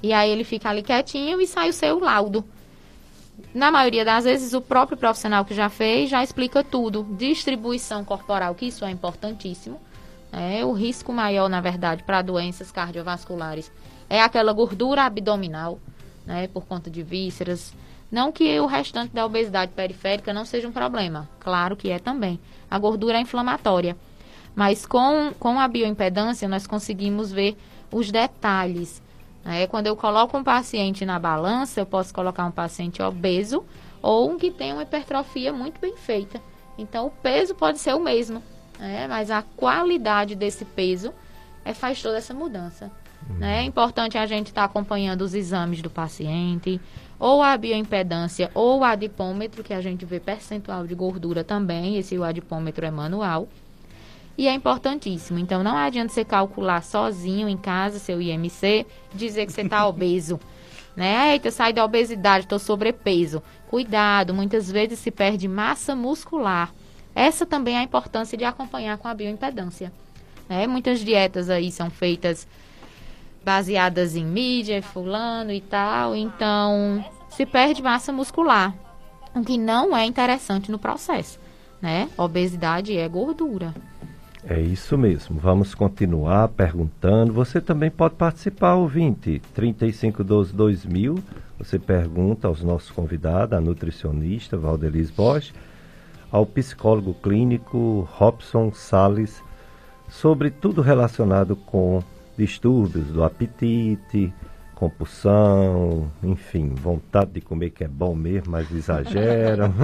E aí ele fica ali quietinho e sai o seu laudo na maioria das vezes, o próprio profissional que já fez já explica tudo. Distribuição corporal, que isso é importantíssimo. É, o risco maior, na verdade, para doenças cardiovasculares é aquela gordura abdominal, né, por conta de vísceras. Não que o restante da obesidade periférica não seja um problema, claro que é também. A gordura é inflamatória. Mas com, com a bioimpedância, nós conseguimos ver os detalhes é, quando eu coloco um paciente na balança, eu posso colocar um paciente obeso ou um que tem uma hipertrofia muito bem feita. Então, o peso pode ser o mesmo, né? mas a qualidade desse peso é, faz toda essa mudança. Uhum. Né? É importante a gente estar tá acompanhando os exames do paciente, ou a bioimpedância, ou o adipômetro, que a gente vê percentual de gordura também, esse adipômetro é manual e é importantíssimo. Então não adianta você calcular sozinho em casa seu IMC, dizer que você está obeso. Né? Eita, sai da obesidade, estou sobrepeso. Cuidado, muitas vezes se perde massa muscular. Essa também é a importância de acompanhar com a bioimpedância. Né? Muitas dietas aí são feitas baseadas em mídia, fulano e tal, então se perde massa muscular, o que não é interessante no processo, né? Obesidade é gordura. É isso mesmo. Vamos continuar perguntando. Você também pode participar, ouvinte. 3512-2000. Você pergunta aos nossos convidados, a nutricionista Valdeliz Bosch, ao psicólogo clínico Robson Sales, sobre tudo relacionado com distúrbios do apetite, compulsão, enfim, vontade de comer que é bom mesmo, mas exageram.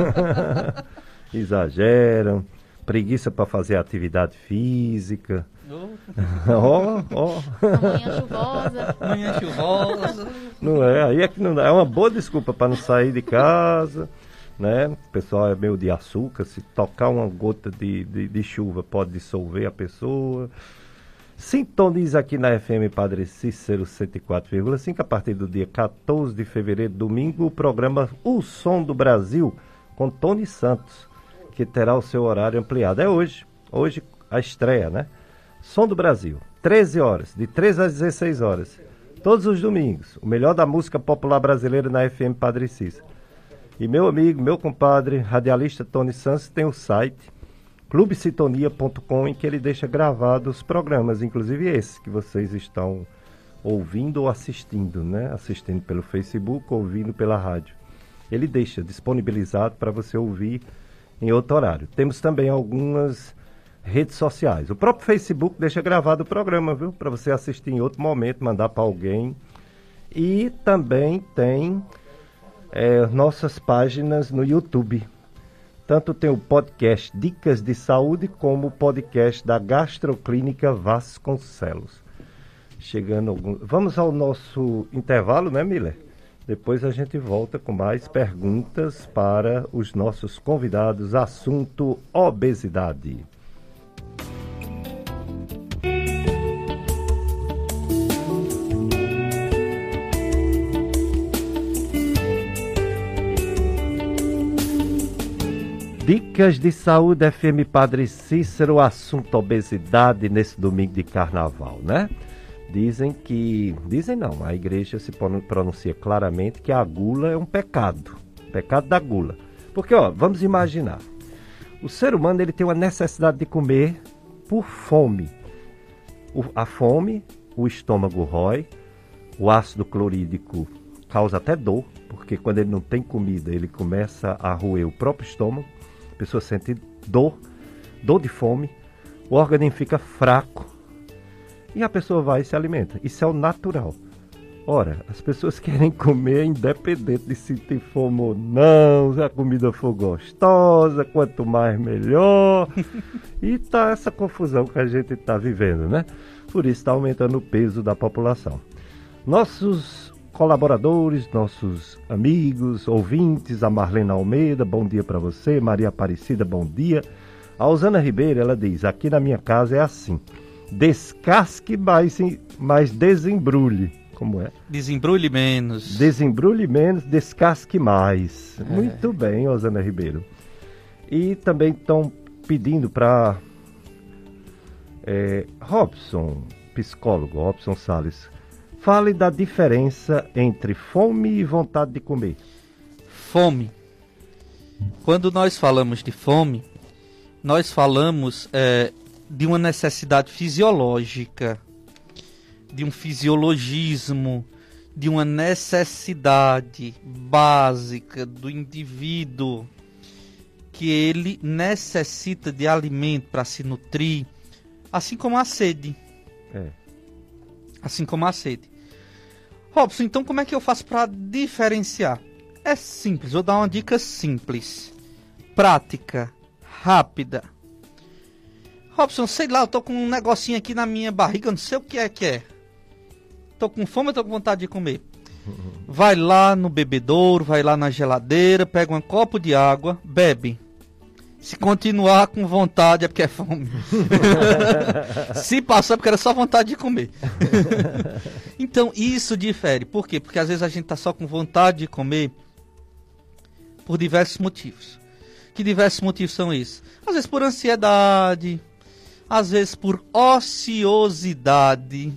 exageram. Preguiça para fazer atividade física. Ó, ó. Manhã chuvosa. Manhã chuvosa. Não é, aí é que não dá. É uma boa desculpa para não sair de casa, né? O pessoal é meio de açúcar, se tocar uma gota de, de, de chuva pode dissolver a pessoa. Sintonize aqui na FM Padre Cícero 104,5 a partir do dia 14 de fevereiro, domingo, o programa O Som do Brasil com Tony Santos, que terá o seu horário ampliado. É hoje, hoje a estreia, né? Som do Brasil, 13 horas, de 13 às 16 horas, todos os domingos. O melhor da música popular brasileira na FM Padre Cícero. E meu amigo, meu compadre, radialista Tony Santos tem o site clubesintonia.com em que ele deixa gravados os programas, inclusive esse que vocês estão ouvindo ou assistindo, né? Assistindo pelo Facebook, ouvindo pela rádio. Ele deixa disponibilizado para você ouvir em outro horário. Temos também algumas redes sociais. O próprio Facebook deixa gravado o programa, viu? Para você assistir em outro momento, mandar para alguém. E também tem é, nossas páginas no YouTube. Tanto tem o podcast Dicas de Saúde como o podcast da Gastroclínica Vasconcelos. Chegando algum... Vamos ao nosso intervalo, né, Miller? Depois a gente volta com mais perguntas para os nossos convidados. Assunto obesidade. Dicas de saúde FM Padre Cícero, assunto obesidade nesse domingo de carnaval, né? Dizem que. Dizem não, a igreja se pronuncia claramente que a gula é um pecado. Pecado da gula. Porque, ó, vamos imaginar. O ser humano ele tem uma necessidade de comer por fome. O, a fome, o estômago rói, o ácido clorídrico causa até dor, porque quando ele não tem comida, ele começa a roer o próprio estômago a pessoa sente dor, dor de fome, o organismo fica fraco e a pessoa vai e se alimenta. Isso é o natural. Ora, as pessoas querem comer independente de se tem fome ou não, se a comida for gostosa, quanto mais melhor. e tá essa confusão que a gente está vivendo, né? Por isso está aumentando o peso da população. Nossos colaboradores, nossos amigos, ouvintes, a Marlena Almeida, bom dia para você, Maria Aparecida, bom dia. A Osana Ribeiro, ela diz: aqui na minha casa é assim, descasque mais, mais desembrulhe. Como é? Desembrulhe menos. Desembrulhe menos, descasque mais. É. Muito bem, Osana Ribeiro. E também estão pedindo para é, Robson, psicólogo, Robson Salles, Fale da diferença entre fome e vontade de comer. Fome. Quando nós falamos de fome, nós falamos é, de uma necessidade fisiológica, de um fisiologismo, de uma necessidade básica do indivíduo que ele necessita de alimento para se nutrir, assim como a sede. É. Assim como a sede. Robson, então como é que eu faço para diferenciar? É simples, vou dar uma dica simples, prática, rápida. Robson, sei lá, eu tô com um negocinho aqui na minha barriga, não sei o que é que é. Tô com fome, tô com vontade de comer. Vai lá no bebedouro, vai lá na geladeira, pega um copo de água, bebe. Se continuar com vontade é porque é fome. Se passar é porque era só vontade de comer. então isso difere. Por quê? Porque às vezes a gente está só com vontade de comer por diversos motivos. Que diversos motivos são esses? Às vezes por ansiedade, às vezes por ociosidade.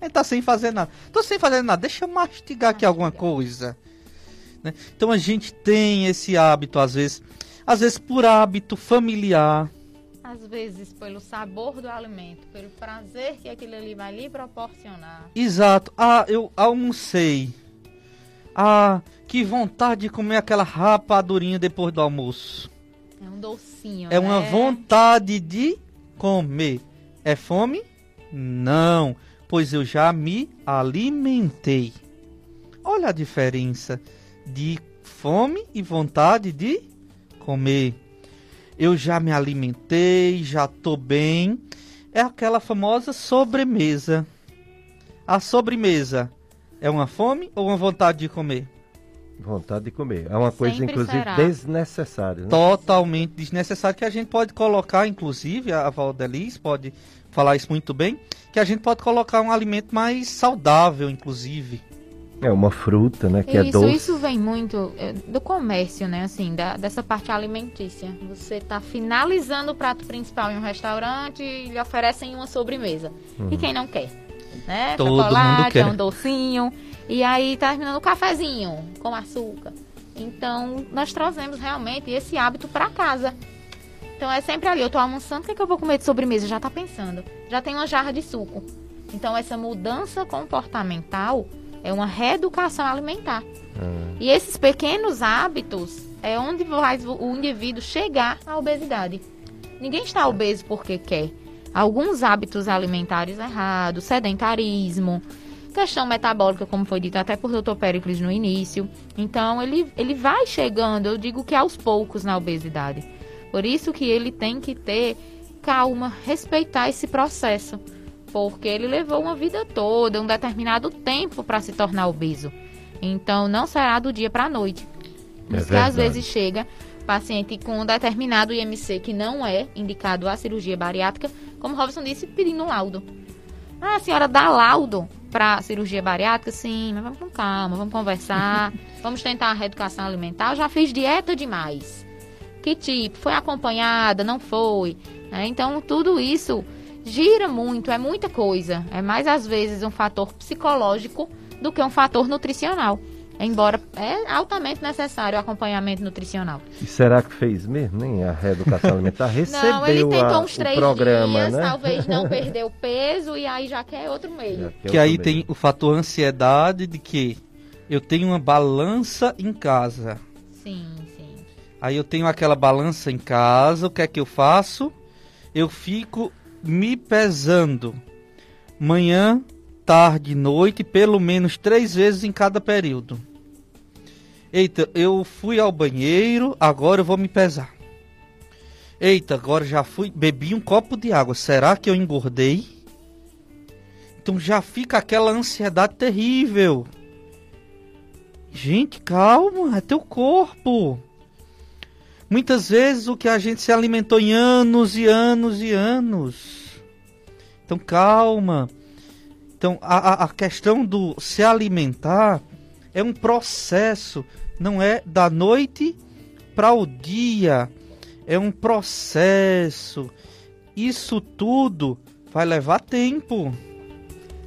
Ele tá sem fazer nada. Tô sem fazer nada, deixa eu mastigar aqui alguma coisa. Né? Então a gente tem esse hábito, às vezes, às vezes por hábito familiar. Às vezes pelo sabor do alimento, pelo prazer que aquilo ali vai lhe proporcionar. Exato. Ah, eu almocei. Ah, que vontade de comer aquela rapadurinha depois do almoço. É um docinho. É né? uma vontade de comer. É fome? Não, pois eu já me alimentei. olha a diferença de fome e vontade de comer. Eu já me alimentei, já tô bem. É aquela famosa sobremesa. A sobremesa é uma fome ou uma vontade de comer? Vontade de comer. É uma coisa, Sempre inclusive, será. desnecessária. Né? Totalmente desnecessário que a gente pode colocar, inclusive, a Valdeliz pode falar isso muito bem, que a gente pode colocar um alimento mais saudável, inclusive. É uma fruta, né? Que é isso, doce. isso vem muito é, do comércio, né? Assim, da- dessa parte alimentícia. Você tá finalizando o prato principal em um restaurante e lhe oferecem uma sobremesa. E quem não quer? Né? Todo mundo Chocolate, quer. é um docinho. E aí terminando o cafezinho com açúcar. Então, nós trazemos realmente esse hábito para casa. Então é sempre ali, eu tô almoçando, o que, é que eu vou comer de sobremesa? Já tá pensando. Já tem uma jarra de suco. Então essa mudança comportamental é uma reeducação alimentar. Ah, E esses pequenos hábitos é onde vai o indivíduo chegar à obesidade. Ninguém está obeso porque quer. Alguns hábitos alimentares errados, sedentarismo, questão metabólica, como foi dito até por Dr. Pericles no início. Então, ele, ele vai chegando, eu digo que aos poucos na obesidade. Por isso que ele tem que ter calma, respeitar esse processo. Porque ele levou uma vida toda, um determinado tempo para se tornar obeso. Então não será do dia para a noite. É às vezes chega paciente com um determinado IMC que não é indicado à cirurgia bariátrica, como o Robson disse, pedindo um laudo. Ah, a senhora dá laudo para cirurgia bariátrica? Sim, mas vamos com calma, vamos conversar, vamos tentar a reeducação alimentar. Eu já fiz dieta demais. Que tipo? Foi acompanhada? Não foi? né? Então, tudo isso gira muito, é muita coisa. É mais, às vezes, um fator psicológico do que um fator nutricional. Embora é altamente necessário o acompanhamento nutricional. E será que fez mesmo, nem a reeducação alimentar? Recebeu não, ele tentou a- uns três o programa, dias, né? talvez não perdeu peso e aí já quer outro meio. Quer que aí outro meio. tem o fator ansiedade de que eu tenho uma balança em casa. Sim, sim. Aí eu tenho aquela balança em casa, o que é que eu faço? Eu fico me pesando manhã, tarde, noite, pelo menos três vezes em cada período. Eita, eu fui ao banheiro, agora eu vou me pesar. Eita, agora já fui, bebi um copo de água. Será que eu engordei? Então já fica aquela ansiedade terrível. Gente, calma, é teu corpo. Muitas vezes o que a gente se alimentou em anos e anos e anos. Então calma. Então a, a- questão do se alimentar é um processo, não é da noite para o dia. É um processo. Isso tudo vai levar tempo.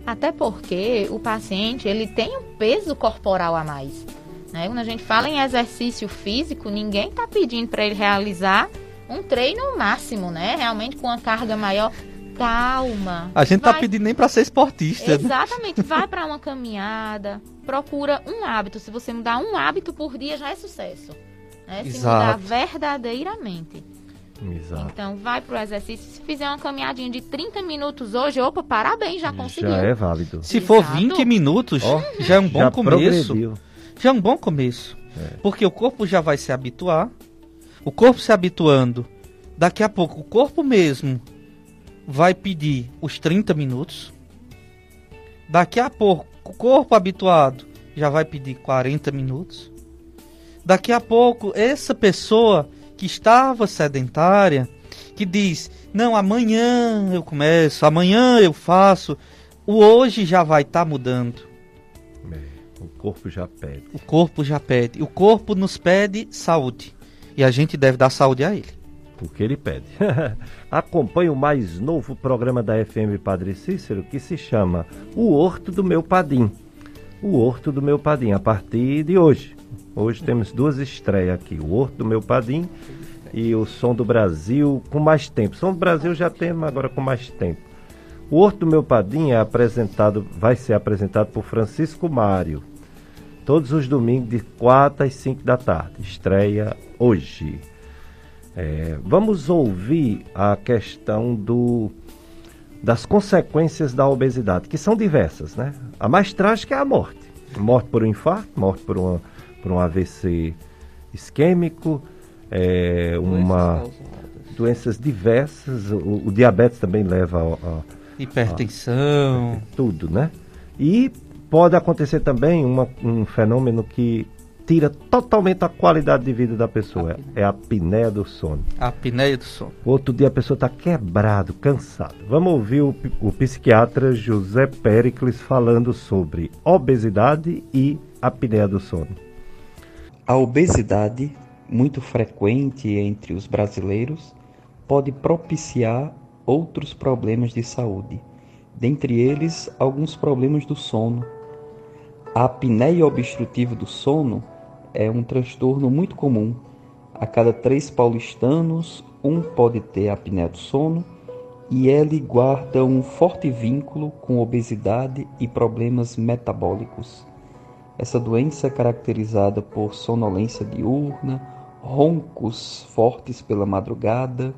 Até porque o paciente ele tem um peso corporal a mais. Né? Quando a gente fala em exercício físico, ninguém está pedindo para ele realizar um treino máximo, né? Realmente com uma carga maior. Calma. A gente tá Vai- pedindo nem para ser esportista. né? Exatamente. Vai para uma caminhada, procura um hábito. Se você mudar um hábito por dia, já é sucesso. Né? Se mudar Exato. verdadeiramente. Exato. Então, vai pro exercício. Se fizer uma caminhadinha de 30 minutos hoje, opa, parabéns, já conseguiu. Já é válido. Se for Exato. 20 minutos, Ó, já é um bom já começo. progrediu. Já é um bom começo. É. Porque o corpo já vai se habituar. O corpo se habituando. Daqui a pouco, o corpo mesmo vai pedir os 30 minutos. Daqui a pouco, o corpo habituado já vai pedir 40 minutos. Daqui a pouco, essa pessoa que estava sedentária, que diz: Não, amanhã eu começo, amanhã eu faço. O hoje já vai estar mudando. É, o corpo já pede. O corpo já pede. O corpo nos pede saúde. E a gente deve dar saúde a ele. Porque ele pede. Acompanhe o mais novo programa da FM Padre Cícero que se chama O Horto do Meu Padim. O Horto do Meu Padim, a partir de hoje. Hoje temos duas estreias aqui: O Horto do Meu Padim e o Som do Brasil com mais tempo. Som do Brasil já temos, agora com mais tempo. O Horto do Meu Padim é apresentado, vai ser apresentado por Francisco Mário. Todos os domingos de 4 às 5 da tarde. Estreia hoje. É, vamos ouvir a questão do, das consequências da obesidade, que são diversas, né? A mais trágica é a morte. Morte por um infarto, morte por, uma, por um AVC isquêmico, é, uma doenças diversas. O, o, diabetes também leva a, a hipertensão, a, tudo, né? E pode acontecer também uma, um fenômeno que tira totalmente a qualidade de vida da pessoa. A é a apneia do sono. A apneia do sono. Outro dia a pessoa está quebrado, cansado. Vamos ouvir o, o psiquiatra José Pericles falando sobre obesidade e apneia do sono. A obesidade, muito frequente entre os brasileiros, pode propiciar outros problemas de saúde, dentre eles alguns problemas do sono. A apneia obstrutiva do sono é um transtorno muito comum. A cada três paulistanos, um pode ter apneia do sono e ele guarda um forte vínculo com obesidade e problemas metabólicos. Essa doença é caracterizada por sonolência diurna, roncos fortes pela madrugada,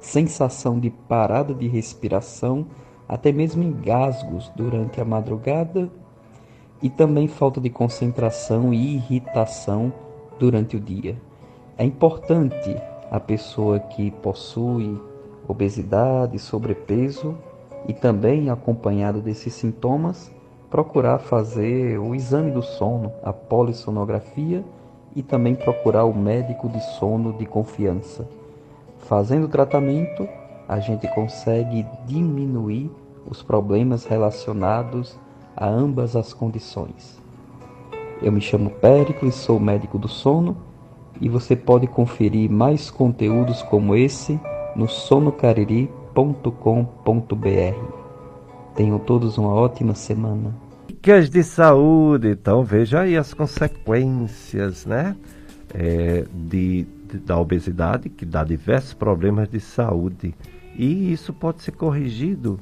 sensação de parada de respiração, até mesmo engasgos durante a madrugada e também falta de concentração e irritação durante o dia. É importante a pessoa que possui obesidade, sobrepeso e também acompanhado desses sintomas procurar fazer o exame do sono, a polissonografia e também procurar o médico de sono de confiança. Fazendo o tratamento, a gente consegue diminuir os problemas relacionados a ambas as condições. Eu me chamo Péricles, sou médico do sono e você pode conferir mais conteúdos como esse no sonocariri.com.br. Tenham todos uma ótima semana. Dicas de saúde, então veja aí as consequências, né? É, de, de, da obesidade, que dá diversos problemas de saúde. E isso pode ser corrigido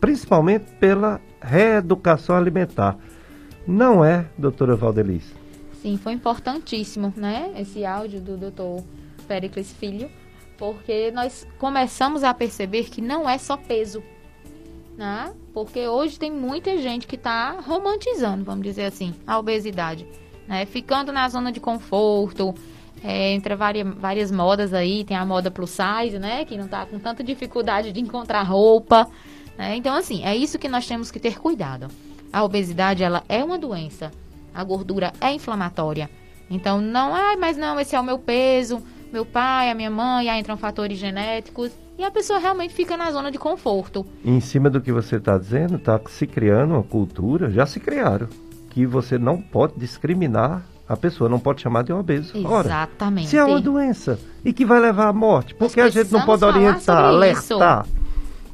principalmente pela reeducação alimentar. Não é, doutora Valdelice? Sim, foi importantíssimo, né? Esse áudio do doutor Pericles Filho, porque nós começamos a perceber que não é só peso né? Porque hoje tem muita gente que está romantizando, vamos dizer assim, a obesidade, né? Ficando na zona de conforto, é, entre várias, várias modas aí, tem a moda plus size, né? Que não está com tanta dificuldade de encontrar roupa, né? Então, assim, é isso que nós temos que ter cuidado. A obesidade, ela é uma doença. A gordura é inflamatória. Então, não, ah, mas não, esse é o meu peso, meu pai, a minha mãe, aí entram fatores genéticos e a pessoa realmente fica na zona de conforto. Em cima do que você está dizendo, está se criando uma cultura, já se criaram, que você não pode discriminar a pessoa, não pode chamar de obeso. Exatamente. Ora, se é uma doença e que vai levar à morte, porque a gente não pode orientar, alertar. Isso.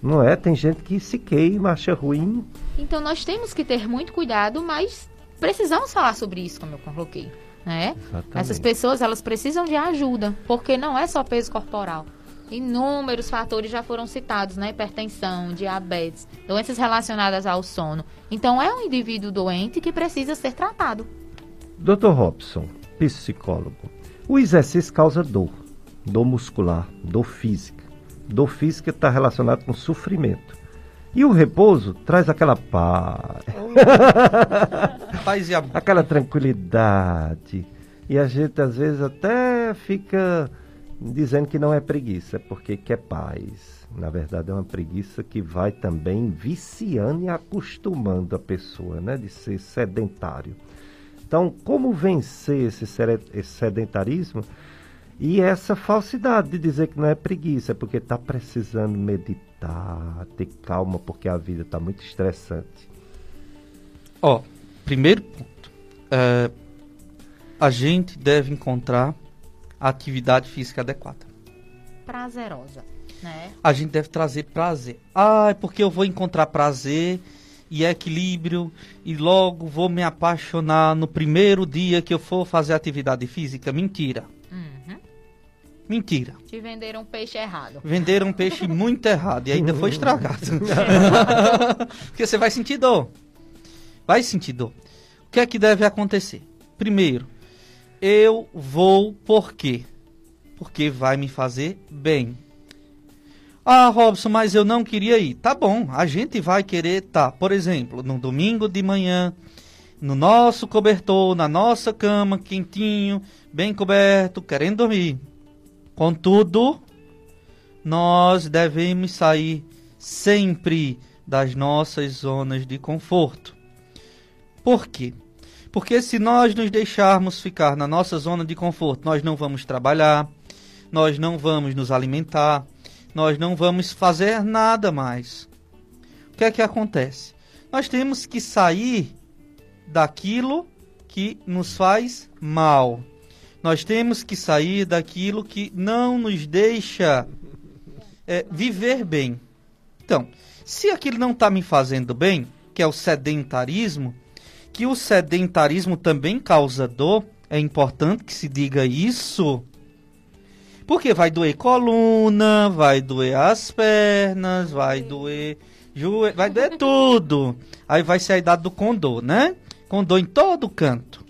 Não é? Tem gente que se queima, acha ruim. Então nós temos que ter muito cuidado, mas precisamos falar sobre isso, como eu coloquei. Né? Essas pessoas elas precisam de ajuda, porque não é só peso corporal. Inúmeros fatores já foram citados, né? Hipertensão, diabetes, doenças relacionadas ao sono. Então, é um indivíduo doente que precisa ser tratado. Dr. Robson, psicólogo. O exercício causa dor, dor muscular, dor física. Dor física está relacionada com sofrimento. E o repouso traz aquela paz. paz e amor. Aquela tranquilidade. E a gente às vezes até fica dizendo que não é preguiça, porque quer paz. Na verdade, é uma preguiça que vai também viciando e acostumando a pessoa, né, de ser sedentário. Então, como vencer esse sedentarismo e essa falsidade de dizer que não é preguiça, é porque está precisando meditar, ter calma, porque a vida está muito estressante? Ó, primeiro ponto, é, a gente deve encontrar atividade física adequada. Prazerosa, né? A gente deve trazer prazer. Ah, é porque eu vou encontrar prazer e equilíbrio e logo vou me apaixonar no primeiro dia que eu for fazer atividade física. Mentira. Mentira. Te venderam um peixe errado. Venderam um peixe muito errado e ainda foi estragado. Porque você vai sentir dor. Vai sentir dor. O que é que deve acontecer? Primeiro, eu vou por quê? Porque vai me fazer bem. Ah, Robson, mas eu não queria ir. Tá bom, a gente vai querer estar, tá, por exemplo, no domingo de manhã, no nosso cobertor, na nossa cama, quentinho, bem coberto, querendo dormir. Contudo, nós devemos sair sempre das nossas zonas de conforto. Por quê? Porque se nós nos deixarmos ficar na nossa zona de conforto, nós não vamos trabalhar, nós não vamos nos alimentar, nós não vamos fazer nada mais. O que é que acontece? Nós temos que sair daquilo que nos faz mal. Nós temos que sair daquilo que não nos deixa é, viver bem. Então, se aquilo não está me fazendo bem, que é o sedentarismo, que o sedentarismo também causa dor, é importante que se diga isso. Porque vai doer coluna, vai doer as pernas, vai doer joelho, vai doer tudo. Aí vai ser a idade do condor, né? Condor em todo canto.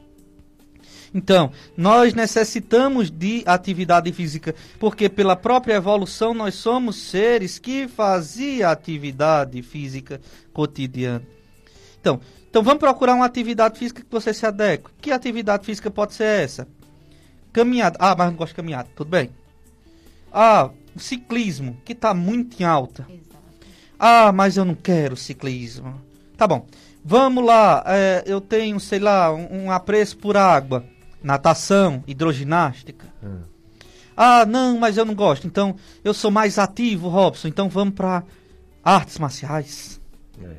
Então, nós necessitamos de atividade física, porque pela própria evolução nós somos seres que faziam atividade física cotidiana. Então, então vamos procurar uma atividade física que você se adeque. Que atividade física pode ser essa? Caminhada. Ah, mas não gosto de caminhada. Tudo bem. Ah, ciclismo, que está muito em alta. Ah, mas eu não quero ciclismo. Tá bom. Vamos lá, é, eu tenho, sei lá, um, um apreço por água natação, hidroginástica. É. Ah, não, mas eu não gosto. Então, eu sou mais ativo, Robson. Então, vamos para artes marciais. É.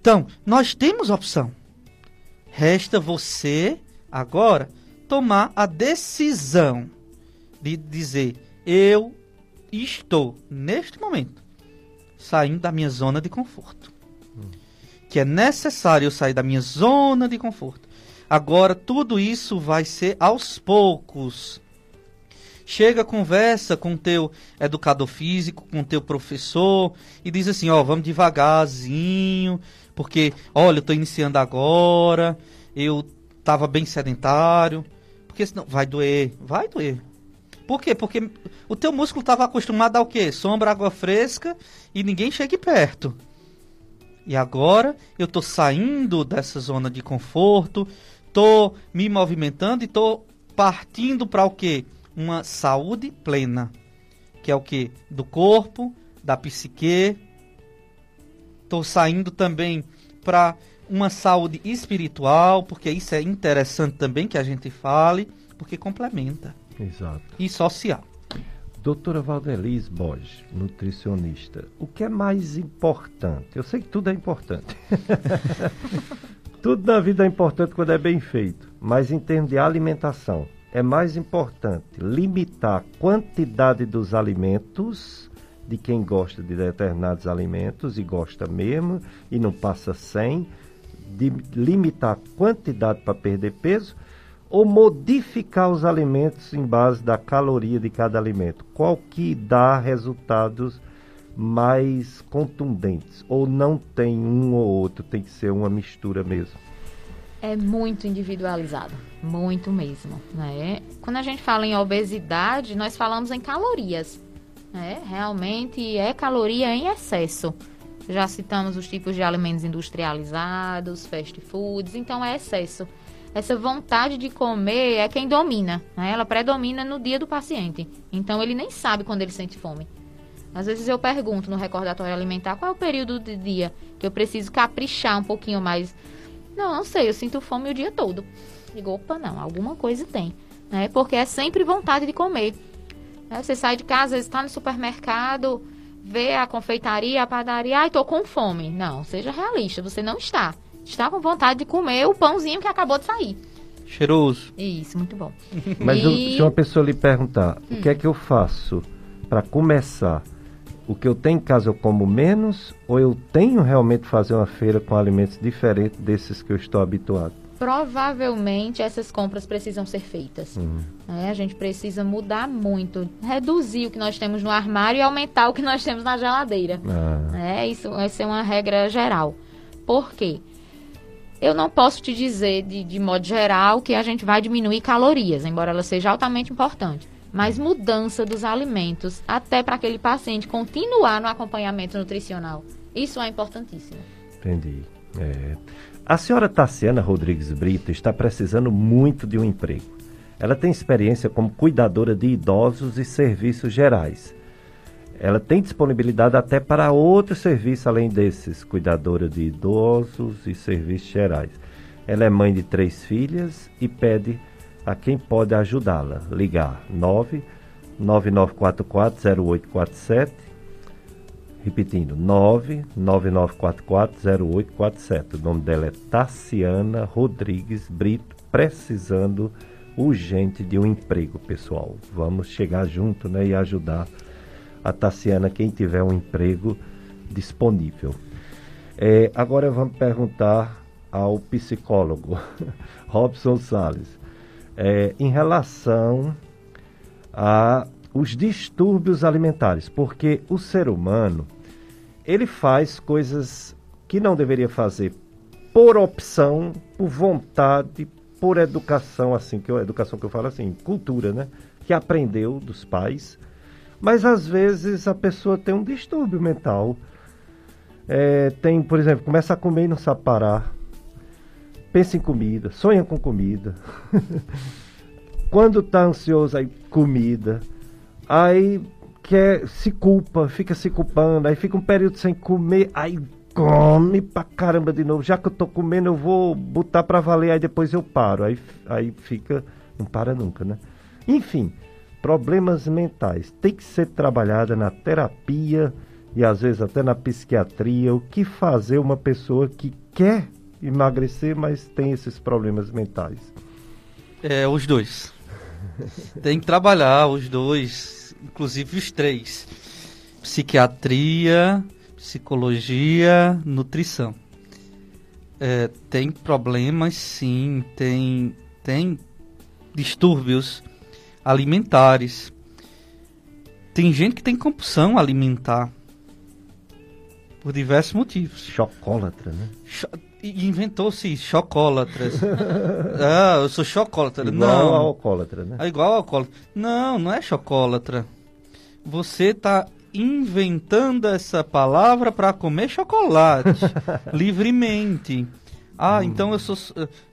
Então, nós temos opção. Resta você, agora, tomar a decisão de dizer: eu estou, neste momento, saindo da minha zona de conforto. Hum. Que é necessário eu sair da minha zona de conforto Agora, tudo isso vai ser aos poucos. Chega, conversa com teu educador físico, com teu professor e diz assim: ó, vamos devagarzinho, porque, olha, eu estou iniciando agora, eu estava bem sedentário, porque senão vai doer, vai doer. Por quê? Porque o teu músculo estava acostumado ao quê? Sombra, água fresca e ninguém chegue perto. E agora eu estou saindo dessa zona de conforto, estou me movimentando e estou partindo para o quê? Uma saúde plena, que é o que? Do corpo, da psique. Estou saindo também para uma saúde espiritual, porque isso é interessante também que a gente fale, porque complementa. Exato. E social. Doutora Valdeliz Borges, nutricionista, o que é mais importante? Eu sei que tudo é importante. Tudo na vida é importante quando é bem feito, mas em termos de alimentação, é mais importante limitar a quantidade dos alimentos de quem gosta de determinados alimentos e gosta mesmo e não passa sem, de limitar a quantidade para perder peso ou modificar os alimentos em base da caloria de cada alimento. Qual que dá resultados mais contundentes ou não tem um ou outro, tem que ser uma mistura mesmo? É muito individualizado, muito mesmo, né? Quando a gente fala em obesidade, nós falamos em calorias, né? Realmente é caloria em excesso. Já citamos os tipos de alimentos industrializados, fast foods, então é excesso. Essa vontade de comer é quem domina, né? Ela predomina no dia do paciente. Então ele nem sabe quando ele sente fome. Às vezes eu pergunto no recordatório alimentar qual é o período do dia que eu preciso caprichar um pouquinho mais. Não, não sei, eu sinto fome o dia todo. Digo, opa, não, alguma coisa tem. Né? Porque é sempre vontade de comer. Né? Você sai de casa, está no supermercado, vê a confeitaria, a padaria, ai, tô com fome. Não, seja realista, você não está. Está com vontade de comer o pãozinho que acabou de sair. Cheiroso. Isso, muito bom. Mas e... se uma pessoa lhe perguntar, hum. o que é que eu faço para começar o que eu tenho em casa eu como menos ou eu tenho realmente fazer uma feira com alimentos diferentes desses que eu estou habituado? Provavelmente essas compras precisam ser feitas. Uhum. É, a gente precisa mudar muito, reduzir o que nós temos no armário e aumentar o que nós temos na geladeira. Ah. É, isso vai ser uma regra geral. Por quê? Eu não posso te dizer, de, de modo geral, que a gente vai diminuir calorias, embora ela seja altamente importante mas mudança dos alimentos, até para aquele paciente continuar no acompanhamento nutricional. Isso é importantíssimo. Entendi. É. A senhora Tassiana Rodrigues Brito está precisando muito de um emprego. Ela tem experiência como cuidadora de idosos e serviços gerais. Ela tem disponibilidade até para outros serviços além desses, cuidadora de idosos e serviços gerais. Ela é mãe de três filhas e pede a quem pode ajudá-la. Ligar 999440847, repetindo, 999440847. O nome dela é Tassiana Rodrigues Brito, precisando urgente de um emprego, pessoal. Vamos chegar junto né, e ajudar a Tassiana, quem tiver um emprego disponível. É, agora vamos perguntar ao psicólogo Robson Salles é, em relação a os distúrbios alimentares, porque o ser humano ele faz coisas que não deveria fazer por opção, por vontade, por educação, assim, que eu, educação que eu falo assim, cultura, né? Que aprendeu dos pais. Mas às vezes a pessoa tem um distúrbio mental. É, tem, por exemplo, começa a comer e não sabe parar. Pensa em comida, sonha com comida. Quando está ansioso, aí comida. Aí quer, se culpa, fica se culpando, aí fica um período sem comer, aí come pra caramba de novo. Já que eu tô comendo, eu vou botar pra valer, aí depois eu paro. Aí, aí fica, não para nunca, né? Enfim, problemas mentais. Tem que ser trabalhada na terapia e às vezes até na psiquiatria. O que fazer uma pessoa que quer emagrecer, mas tem esses problemas mentais? É, os dois. tem que trabalhar os dois, inclusive os três. Psiquiatria, psicologia, nutrição. É, tem problemas, sim, tem, tem distúrbios alimentares. Tem gente que tem compulsão alimentar por diversos motivos. Chocólatra, né? Inventou-se chocólatras. ah, eu sou chocólatra. Igual não. alcoólatra, né? É igual alcoólatra. Não, não é chocólatra. Você está inventando essa palavra para comer chocolate livremente. Ah, hum. então eu sou,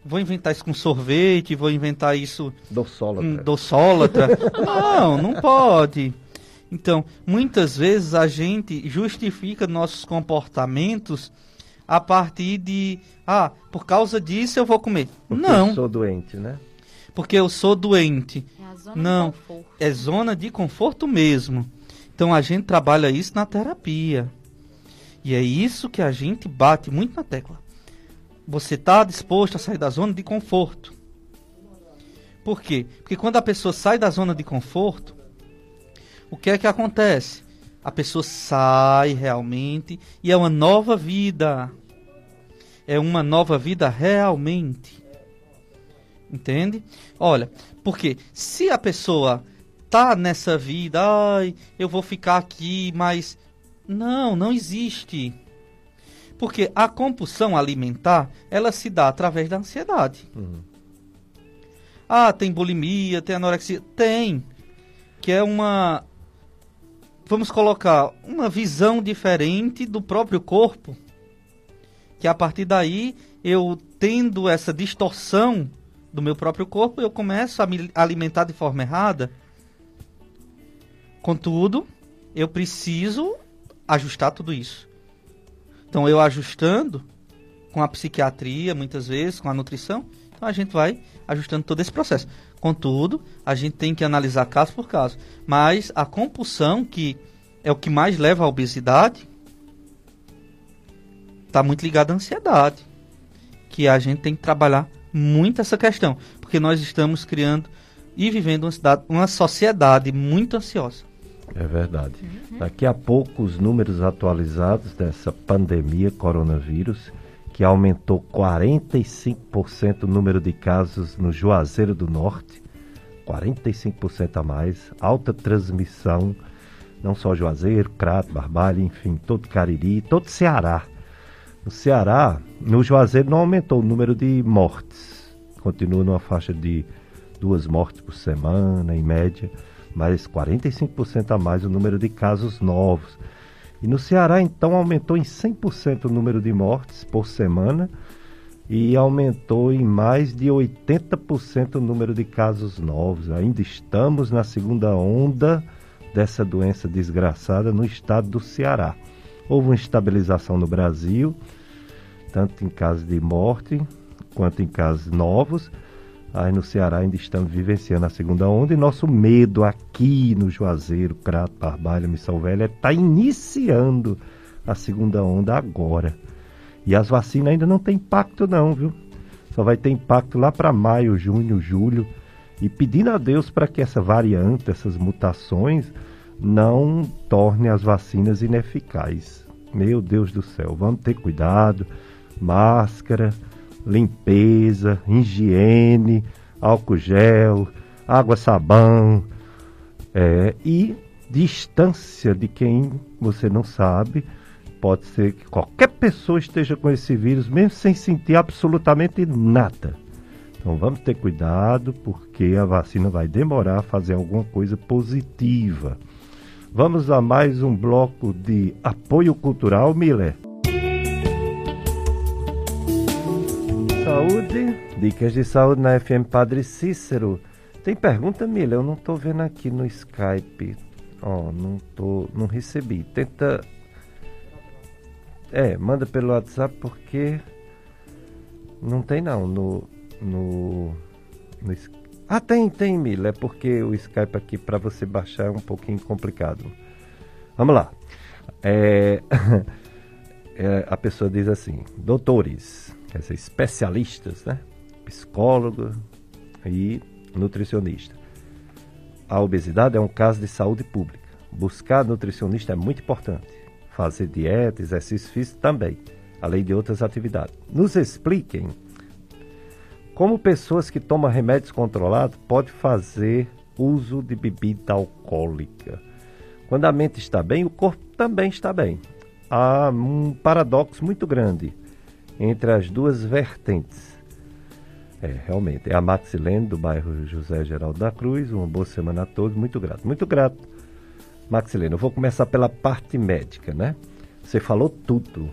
vou inventar isso com sorvete, vou inventar isso doçólatra. Doçólatra. não, não pode. Então, muitas vezes a gente justifica nossos comportamentos a partir de, ah, por causa disso eu vou comer. Porque não. Eu sou doente, né? Porque eu sou doente. É a zona não, de conforto. é zona de conforto mesmo. Então a gente trabalha isso na terapia. E é isso que a gente bate muito na tecla. Você está disposto a sair da zona de conforto. Por quê? Porque quando a pessoa sai da zona de conforto, o que é que acontece? A pessoa sai realmente e é uma nova vida. É uma nova vida realmente. Entende? Olha, porque se a pessoa tá nessa vida, ai, eu vou ficar aqui, mas não, não existe. Porque a compulsão alimentar, ela se dá através da ansiedade. Uhum. Ah, tem bulimia, tem anorexia, tem. Que é uma vamos colocar uma visão diferente do próprio corpo. Que a partir daí, eu tendo essa distorção do meu próprio corpo, eu começo a me alimentar de forma errada Contudo, eu preciso ajustar tudo isso. Então, eu ajustando com a psiquiatria, muitas vezes, com a nutrição, então a gente vai ajustando todo esse processo. Contudo, a gente tem que analisar caso por caso. Mas a compulsão, que é o que mais leva à obesidade, está muito ligada à ansiedade. Que a gente tem que trabalhar muito essa questão. Porque nós estamos criando e vivendo uma, cidade, uma sociedade muito ansiosa. É verdade. Uhum. Daqui a pouco os números atualizados dessa pandemia coronavírus, que aumentou 45% o número de casos no Juazeiro do Norte, 45% a mais, alta transmissão, não só Juazeiro, Crato, Barbalho, enfim, todo Cariri, todo Ceará. No Ceará, no Juazeiro não aumentou o número de mortes, continua numa faixa de duas mortes por semana, em média mas 45% a mais o número de casos novos. E no Ceará, então, aumentou em 100% o número de mortes por semana e aumentou em mais de 80% o número de casos novos. Ainda estamos na segunda onda dessa doença desgraçada no estado do Ceará. Houve uma estabilização no Brasil, tanto em casos de morte quanto em casos novos. Aí no Ceará ainda estamos vivenciando a segunda onda e nosso medo aqui no Juazeiro, Crato, Barbalha, Missão Velha, está iniciando a segunda onda agora. E as vacinas ainda não tem impacto não, viu? Só vai ter impacto lá para maio, junho, julho. E pedindo a Deus para que essa variante, essas mutações, não torne as vacinas ineficazes. Meu Deus do céu, vamos ter cuidado, máscara, limpeza, higiene, álcool gel, água, sabão é, e distância de quem você não sabe Pode ser que qualquer pessoa esteja com esse vírus, mesmo sem sentir absolutamente nada. Então vamos ter cuidado, porque a vacina vai demorar a fazer alguma coisa positiva. Vamos a mais um bloco de apoio cultural, Miller. Saúde, dicas de saúde na FM Padre Cícero. Tem pergunta, Miller? Eu não estou vendo aqui no Skype. Ó, oh, não tô, não recebi. Tenta é, manda pelo WhatsApp porque não tem não no no, no Ah, tem, tem, Mila, é porque o Skype aqui para você baixar é um pouquinho complicado. Vamos lá. É, é, a pessoa diz assim: doutores, quer dizer, especialistas, né? Psicólogo e nutricionista. A obesidade é um caso de saúde pública. Buscar nutricionista é muito importante fazer dieta, exercício físico também, além de outras atividades. Nos expliquem como pessoas que tomam remédios controlados podem fazer uso de bebida alcoólica. Quando a mente está bem, o corpo também está bem. Há um paradoxo muito grande entre as duas vertentes. É, realmente. É a Maxilene, do bairro José Geraldo da Cruz. Uma boa semana a todos. Muito grato. Muito grato Maxilene, eu vou começar pela parte médica, né? Você falou tudo.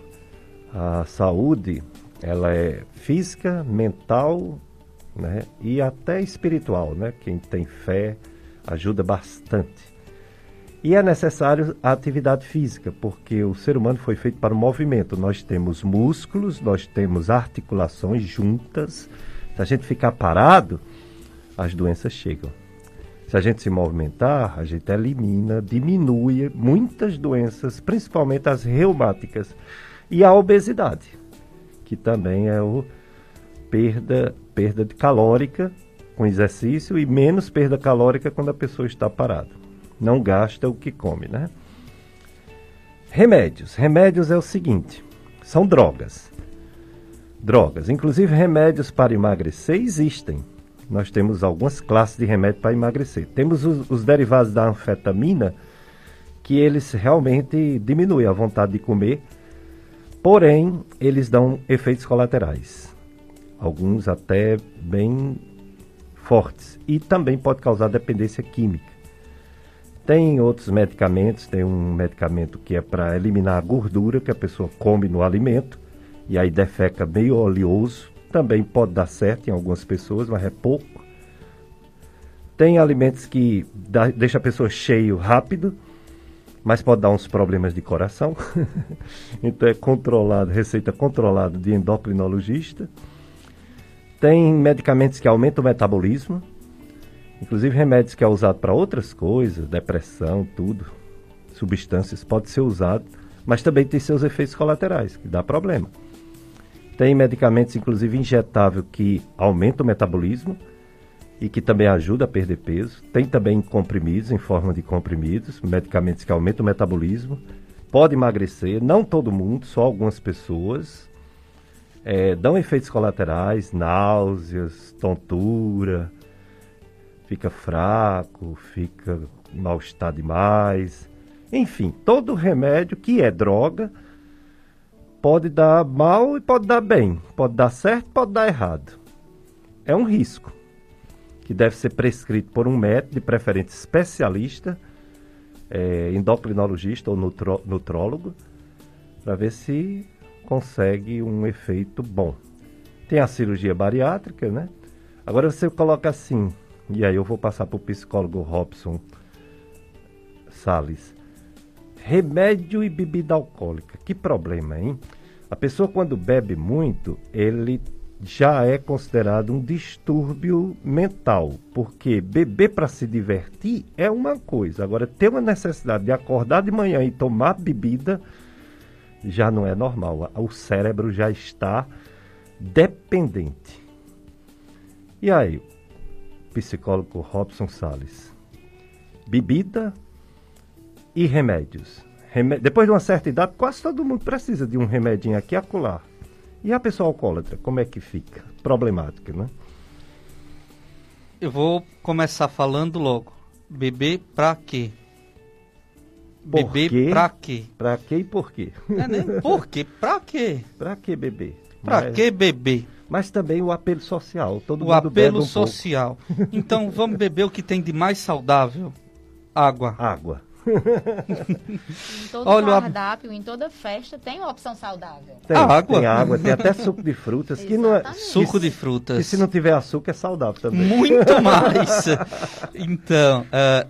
A saúde, ela é física, mental, né? E até espiritual, né? Quem tem fé ajuda bastante. E é necessário a atividade física, porque o ser humano foi feito para o movimento. Nós temos músculos, nós temos articulações juntas. Se a gente ficar parado, as doenças chegam. Se a gente se movimentar, a gente elimina, diminui muitas doenças, principalmente as reumáticas e a obesidade, que também é o perda, perda de calórica com exercício e menos perda calórica quando a pessoa está parada. Não gasta o que come, né? Remédios. Remédios é o seguinte: são drogas. Drogas. Inclusive remédios para emagrecer existem nós temos algumas classes de remédio para emagrecer. Temos os, os, derivados da anfetamina, que eles realmente diminuem a vontade de comer, porém, eles dão efeitos colaterais. Alguns até bem fortes. E também pode causar dependência química. Tem outros medicamentos, tem um medicamento que é para eliminar a gordura que a pessoa come no alimento, e aí defeca meio oleoso, também pode dar certo em algumas pessoas, mas é pouco. Tem alimentos que dá, deixa a pessoa cheio rápido, mas pode dar uns problemas de coração. então é controlado, receita controlada de endocrinologista. Tem medicamentos que aumentam o metabolismo, inclusive remédios que é usado para outras coisas, depressão, tudo. Substâncias pode ser usado, mas também tem seus efeitos colaterais, que dá problema. Tem medicamentos, inclusive injetável, que aumenta o metabolismo e que também ajuda a perder peso. Tem também comprimidos, em forma de comprimidos, medicamentos que aumentam o metabolismo. Pode emagrecer, não todo mundo, só algumas pessoas. É, dão efeitos colaterais, náuseas, tontura, fica fraco, fica mal-estar demais. Enfim, todo remédio que é droga pode dar mal e pode dar bem. Pode dar certo, pode dar errado. É um risco que deve ser prescrito por um médico, de preferência especialista, é, endocrinologista ou nutro, nutrólogo, para ver se consegue um efeito bom. Tem a cirurgia bariátrica, né? Agora você coloca assim, e aí eu vou passar para o psicólogo Robson Salles. Remédio e bebida alcoólica. Que problema, hein? A pessoa quando bebe muito, ele já é considerado um distúrbio mental, porque beber para se divertir é uma coisa, agora ter uma necessidade de acordar de manhã e tomar bebida já não é normal. O cérebro já está dependente. E aí, psicólogo Robson Sales, bebida e remédios. Depois de uma certa idade, quase todo mundo precisa de um remedinho aqui e acolá. E a pessoa alcoólatra, como é que fica? Problemática, né? Eu vou começar falando logo. Beber pra quê? Por beber quê? pra quê? Pra quê e por quê? É nem por quê? Pra quê? pra que beber? Pra Mas- que beber? Mas também o apelo social. Todo O mundo apelo um pouco. social. Então vamos beber o que tem de mais saudável? Água. Água. Em todo Olha, a- cardápio, em toda festa, tem uma opção saudável. Tem Água. Tem água, tem até suco de frutas. que não é. Suco de frutas. se não tiver açúcar é saudável também. Muito mais. Então, eh,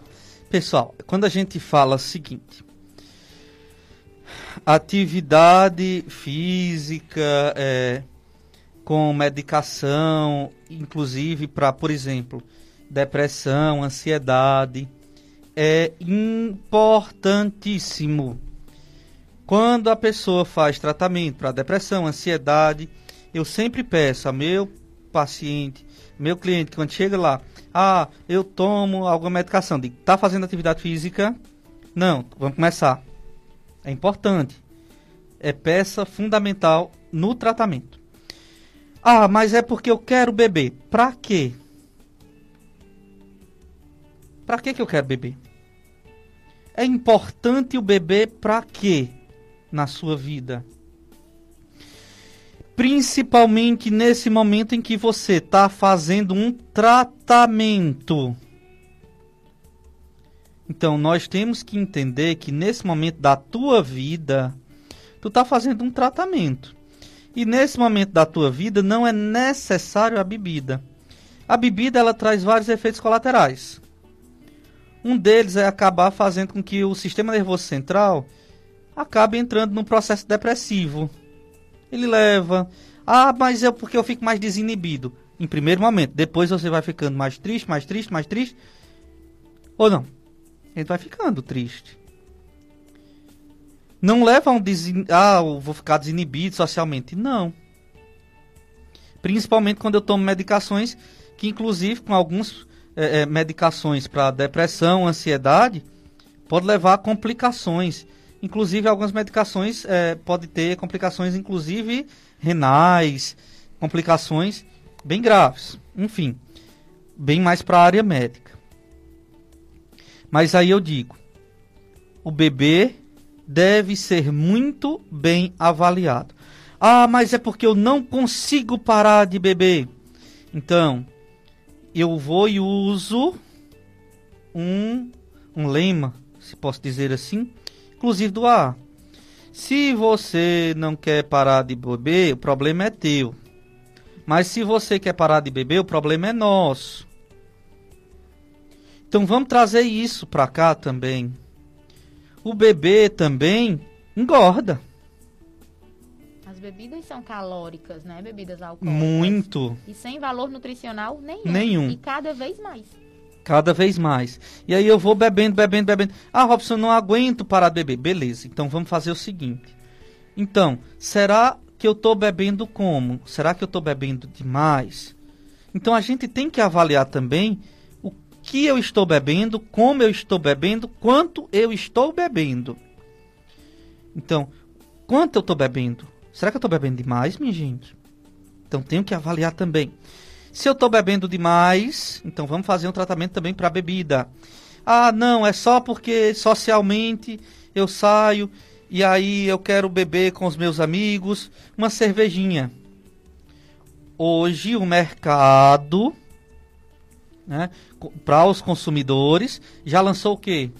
pessoal, quando a gente fala o seguinte: atividade física eh, com medicação, inclusive para, por exemplo, depressão, ansiedade, é importantíssimo. Quando a pessoa faz tratamento para depressão, ansiedade, eu sempre peço a meu paciente, meu cliente, quando chega lá, ah, eu tomo alguma medicação, digo, tá fazendo atividade física? Não, vamos começar. É importante. É peça fundamental no tratamento. Ah, mas é porque eu quero beber. Pra quê? Pra que que eu quero beber? É importante o beber pra quê na sua vida? Principalmente nesse momento em que você está fazendo um tratamento. Então nós temos que entender que nesse momento da tua vida, tu está fazendo um tratamento. E nesse momento da tua vida não é necessário a bebida. A bebida ela traz vários efeitos colaterais. Um deles é acabar fazendo com que o sistema nervoso central acabe entrando num processo depressivo. Ele leva, ah, mas é porque eu fico mais desinibido. Em primeiro momento, depois você vai ficando mais triste, mais triste, mais triste. Ou não? Ele vai ficando triste. Não leva a um desin... ah, eu vou ficar desinibido socialmente. Não. Principalmente quando eu tomo medicações que, inclusive, com algumas eh, eh, medicações para depressão, ansiedade, pode levar a complicações. Inclusive, algumas medicações eh, pode ter complicações, inclusive renais, complicações bem graves. Enfim, bem mais para a área médica. Mas aí eu digo, o bebê deve ser muito bem avaliado. Ah, mas é porque eu não consigo parar de beber. Então, eu vou e uso um, um lema, se posso dizer assim, inclusive do AA. Se você não quer parar de beber, o problema é teu. Mas se você quer parar de beber, o problema é nosso. Então vamos trazer isso para cá também. O bebê também engorda As bebidas são calóricas, né? Bebidas alcoólicas. muito. E sem valor nutricional nenhum. Nenhum. E cada vez mais. Cada vez mais. E aí eu vou bebendo, bebendo, bebendo. Ah, Robson, não aguento parar de beber. Beleza, então vamos fazer o seguinte. Então, será que eu estou bebendo como? Será que eu estou bebendo demais? Então a gente tem que avaliar também o que eu estou bebendo, como eu estou bebendo, quanto eu estou bebendo. Então, quanto eu estou bebendo? Será que eu estou bebendo demais, minha gente? Então tenho que avaliar também. Se eu estou bebendo demais, então vamos fazer um tratamento também para bebida. Ah, não, é só porque socialmente eu saio e aí eu quero beber com os meus amigos uma cervejinha. Hoje o mercado, né, para os consumidores, já lançou o quê?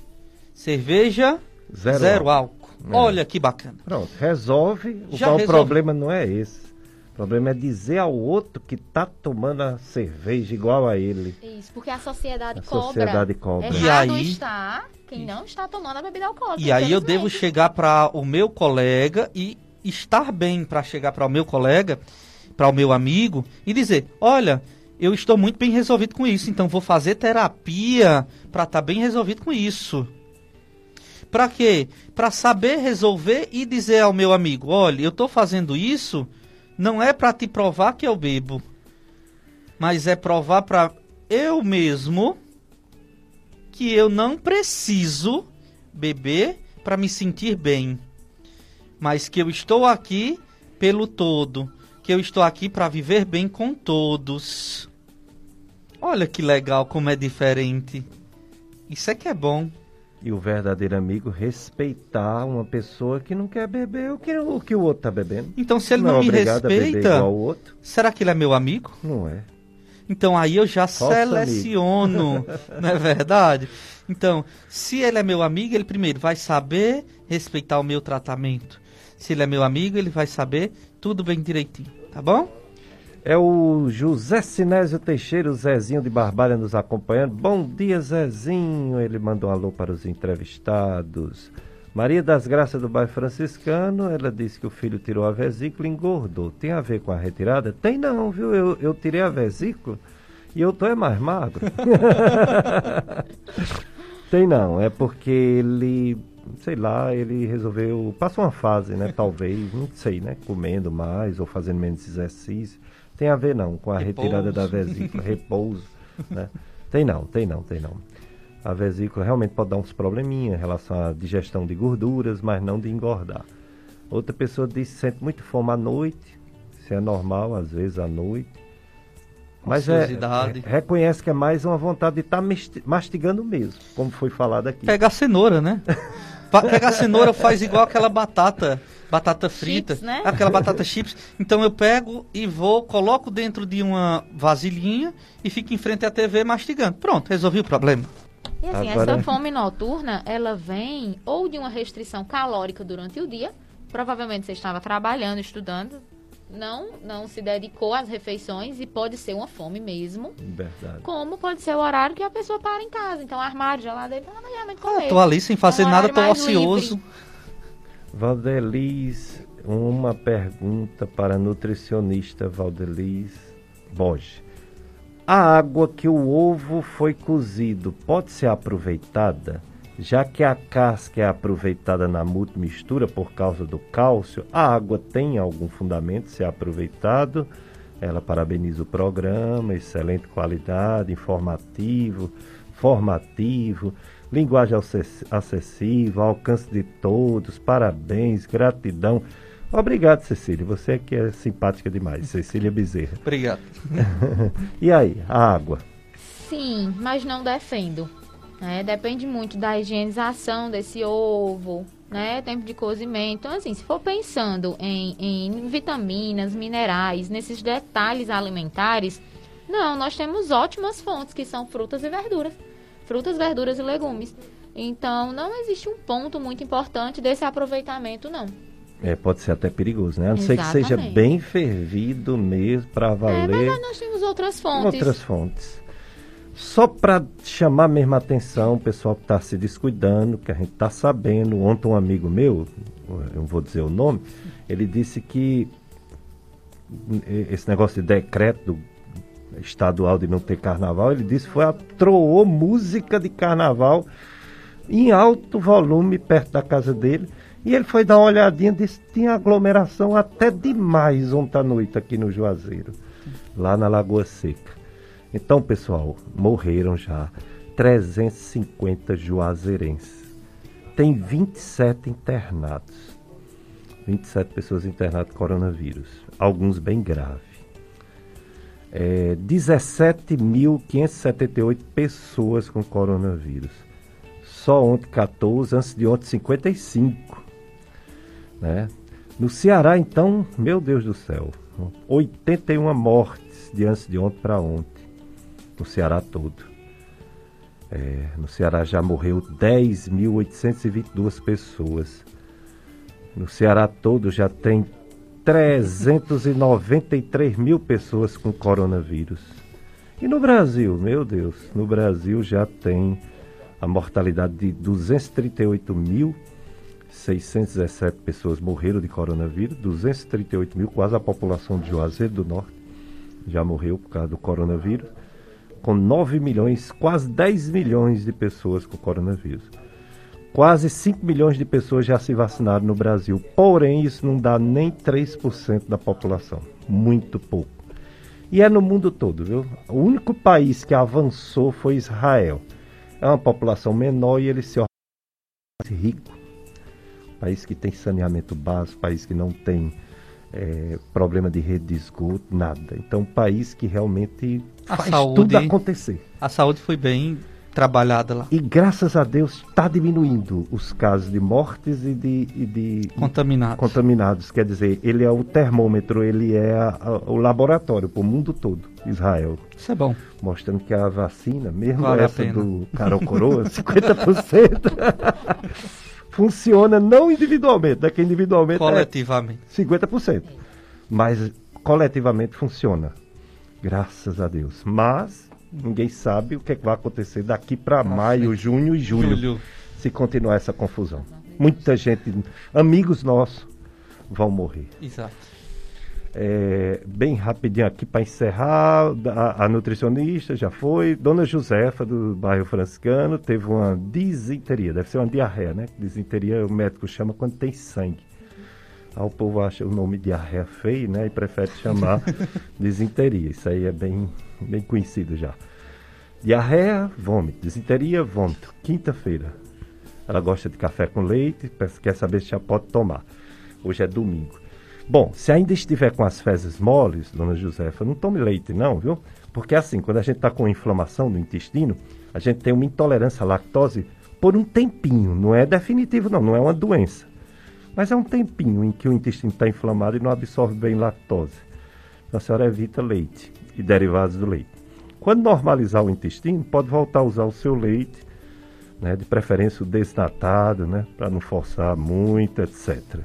Cerveja Zero álcool. É. Olha que bacana. Pronto, resolve. O, qual resolve. problema não é esse. O problema é dizer ao outro que tá tomando a cerveja igual a ele. Isso, porque a sociedade A cobra. sociedade cobra. E Errado aí- está quem não está tomando a bebida alcoólica. E aí eu devo chegar para o meu colega e estar bem para chegar para o meu colega, para o meu amigo e dizer: "Olha, eu estou muito bem resolvido com isso, então vou fazer terapia para estar bem resolvido com isso". Para quê? Para saber resolver e dizer ao meu amigo: "Olha, eu estou fazendo isso não é para te provar que eu bebo, mas é provar para eu mesmo que eu não preciso beber para me sentir bem, mas que eu estou aqui pelo todo, que eu estou aqui para viver bem com todos. Olha que legal como é diferente. Isso é que é bom. E o verdadeiro amigo respeitar uma pessoa que não quer beber o que o, que o outro tá bebendo. Então se ele não não, é me a beber respeita, outro. será que ele é meu amigo? Não é. Então aí eu já Falso seleciono, não é verdade? Então, se ele é meu amigo, ele primeiro vai saber respeitar o meu tratamento. Se ele é meu amigo, ele vai saber tudo bem direitinho, tá bom? É o José Sinésio Teixeira, o Zezinho de Barbalha nos acompanhando. Bom dia, Zezinho. Ele mandou um alô para os entrevistados. Maria das Graças do bairro franciscano, ela disse que o filho tirou a vesícula e engordou. Tem a ver com a retirada? Tem não, viu? Eu, eu tirei a vesícula e eu tô é mais magro. Tem não, é porque ele, sei lá, ele resolveu, passou uma fase, né, talvez, não sei, né, comendo mais ou fazendo menos exercício. Tem a ver não com a Repouso. retirada da vesícula, repouso, né? Tem não, tem não, tem não. A vesícula realmente pode dar uns probleminhas em relação à digestão de gorduras, mas não de engordar. Outra pessoa diz que sente muito fome à noite, se é normal, às vezes à noite. Mas é, é- reconhece que é mais uma vontade de estar mastigando mesmo, como foi falado aqui. Pega a cenoura, né? Pa- Pega a cenoura, faz igual aquela batata, batata frita, Chips, né? aquela batata chips. Então eu pego e vou, coloco dentro de uma vasilhinha e fico em frente à TV mastigando. Pronto, resolvi o problema. E assim, Agora- essa fome noturna, ela vem ou de uma restrição calórica durante o dia, provavelmente você estava trabalhando, estudando, não, não se dedicou às refeições e pode ser uma fome mesmo, Verdade. como pode ser o horário que a pessoa para em casa. Então, armário, geladeira, ela não realmente comer. Eu tô ali sem fazer um nada, tô ocioso. livre. Valdeliz, uma pergunta para a nutricionista Valdeliz Borges. A água que o ovo foi cozido pode ser aproveitada? Já que a casca é aproveitada na multimistura por causa do cálcio, a água tem algum fundamento de ser aproveitado? Ela parabeniza o programa, excelente qualidade, informativo, formativo, linguagem acess- acessível, alcance de todos, parabéns, gratidão. Obrigado, Cecília, você é que é simpática demais, Cecília Bezerra. Obrigado. E aí, a água? Sim, mas não defendo. Né? Depende muito da higienização desse ovo, né? Tempo de cozimento. Então, assim, se for pensando em, em vitaminas, minerais, nesses detalhes alimentares, não, nós temos ótimas fontes que são frutas e verduras. Frutas, verduras e legumes. Então, não existe um ponto muito importante desse aproveitamento, não. É, pode ser até perigoso, né? A não ser que seja bem fervido mesmo para É, mas valer. nós temos outras fontes. outras fontes. Só para chamar mesmo a atenção, o pessoal que está se descuidando, que a gente está sabendo. Ontem um amigo meu, eu não vou dizer o nome, ele disse que esse negócio de decreto estadual de não ter carnaval, ele disse que foi atroou música de carnaval em alto volume perto da casa dele. E ele foi dar uma olhadinha, disse que tinha aglomeração até demais ontem à noite aqui no Juazeiro, lá na Lagoa Seca. Então, pessoal, morreram já 350 juazeirenses. Tem 27 internados. 27 pessoas internadas com coronavírus. Alguns bem graves. É, 17.578 pessoas com coronavírus. Só ontem 14, antes de ontem 55. Né? No Ceará, então, meu Deus do céu, 81 mortes de antes de ontem para ontem. No Ceará todo. É, no Ceará já morreu 10.822 pessoas. No Ceará todo já tem 393 mil pessoas com coronavírus. E no Brasil, meu Deus, no Brasil já tem a mortalidade de 238.617 pessoas morreram de coronavírus, 238 mil, quase a população de Juazeiro do Norte já morreu por causa do coronavírus, com 9 milhões, quase 10 milhões de pessoas com coronavírus. Quase 5 milhões de pessoas já se vacinaram no Brasil, porém isso não dá nem 3% da população, muito pouco. E é no mundo todo, viu? O único país que avançou foi Israel. É uma população menor e ele se organiza rico. País que tem saneamento básico, país que não tem é, problema de rede de esgoto, nada. Então, um país que realmente A faz saúde- tudo acontecer. A saúde foi bem trabalhada lá. E graças a Deus está diminuindo os casos de mortes e de, e de Contaminados. contaminados. Quer dizer, ele é o termômetro, ele é a- a- o laboratório para o mundo todo, Israel. Isso é bom. Mostrando que a vacina, mesmo Vale essa do Carol Coroa, 50%, funciona não individualmente, daqui individualmente Coletivamente. é 50%. Mas coletivamente funciona. Graças a Deus. Mas ninguém sabe o que, é que vai acontecer daqui para maio, junho e julho Julho. se continuar essa confusão. Muita gente, amigos nossos, vão morrer. Exato. É, bem rapidinho aqui para encerrar, a, a nutricionista já foi, Dona Josefa do bairro franciscano teve uma disenteria, deve ser uma diarreia, né? Disenteria o médico chama quando tem sangue. Aí o povo acha o nome diarreia feio, né? E prefere chamar disenteria. Isso aí é bem, bem conhecido já. Diarreia, vômito. Disenteria, vômito. Quinta-feira. Ela gosta de café com leite, quer saber se já pode tomar. Hoje é domingo. Bom, se ainda estiver com as fezes moles, dona Josefa, não tome leite não, viu? Porque assim, quando a gente está com inflamação no intestino, a gente tem uma intolerância à lactose por um tempinho. Não é definitivo não, não é uma doença. Mas é um tempinho em que o intestino está inflamado e não absorve bem lactose. Então a senhora evita leite e derivados do leite. Quando normalizar o intestino, pode voltar a usar o seu leite, né, de preferência o desnatado, né, para não forçar muito, etc.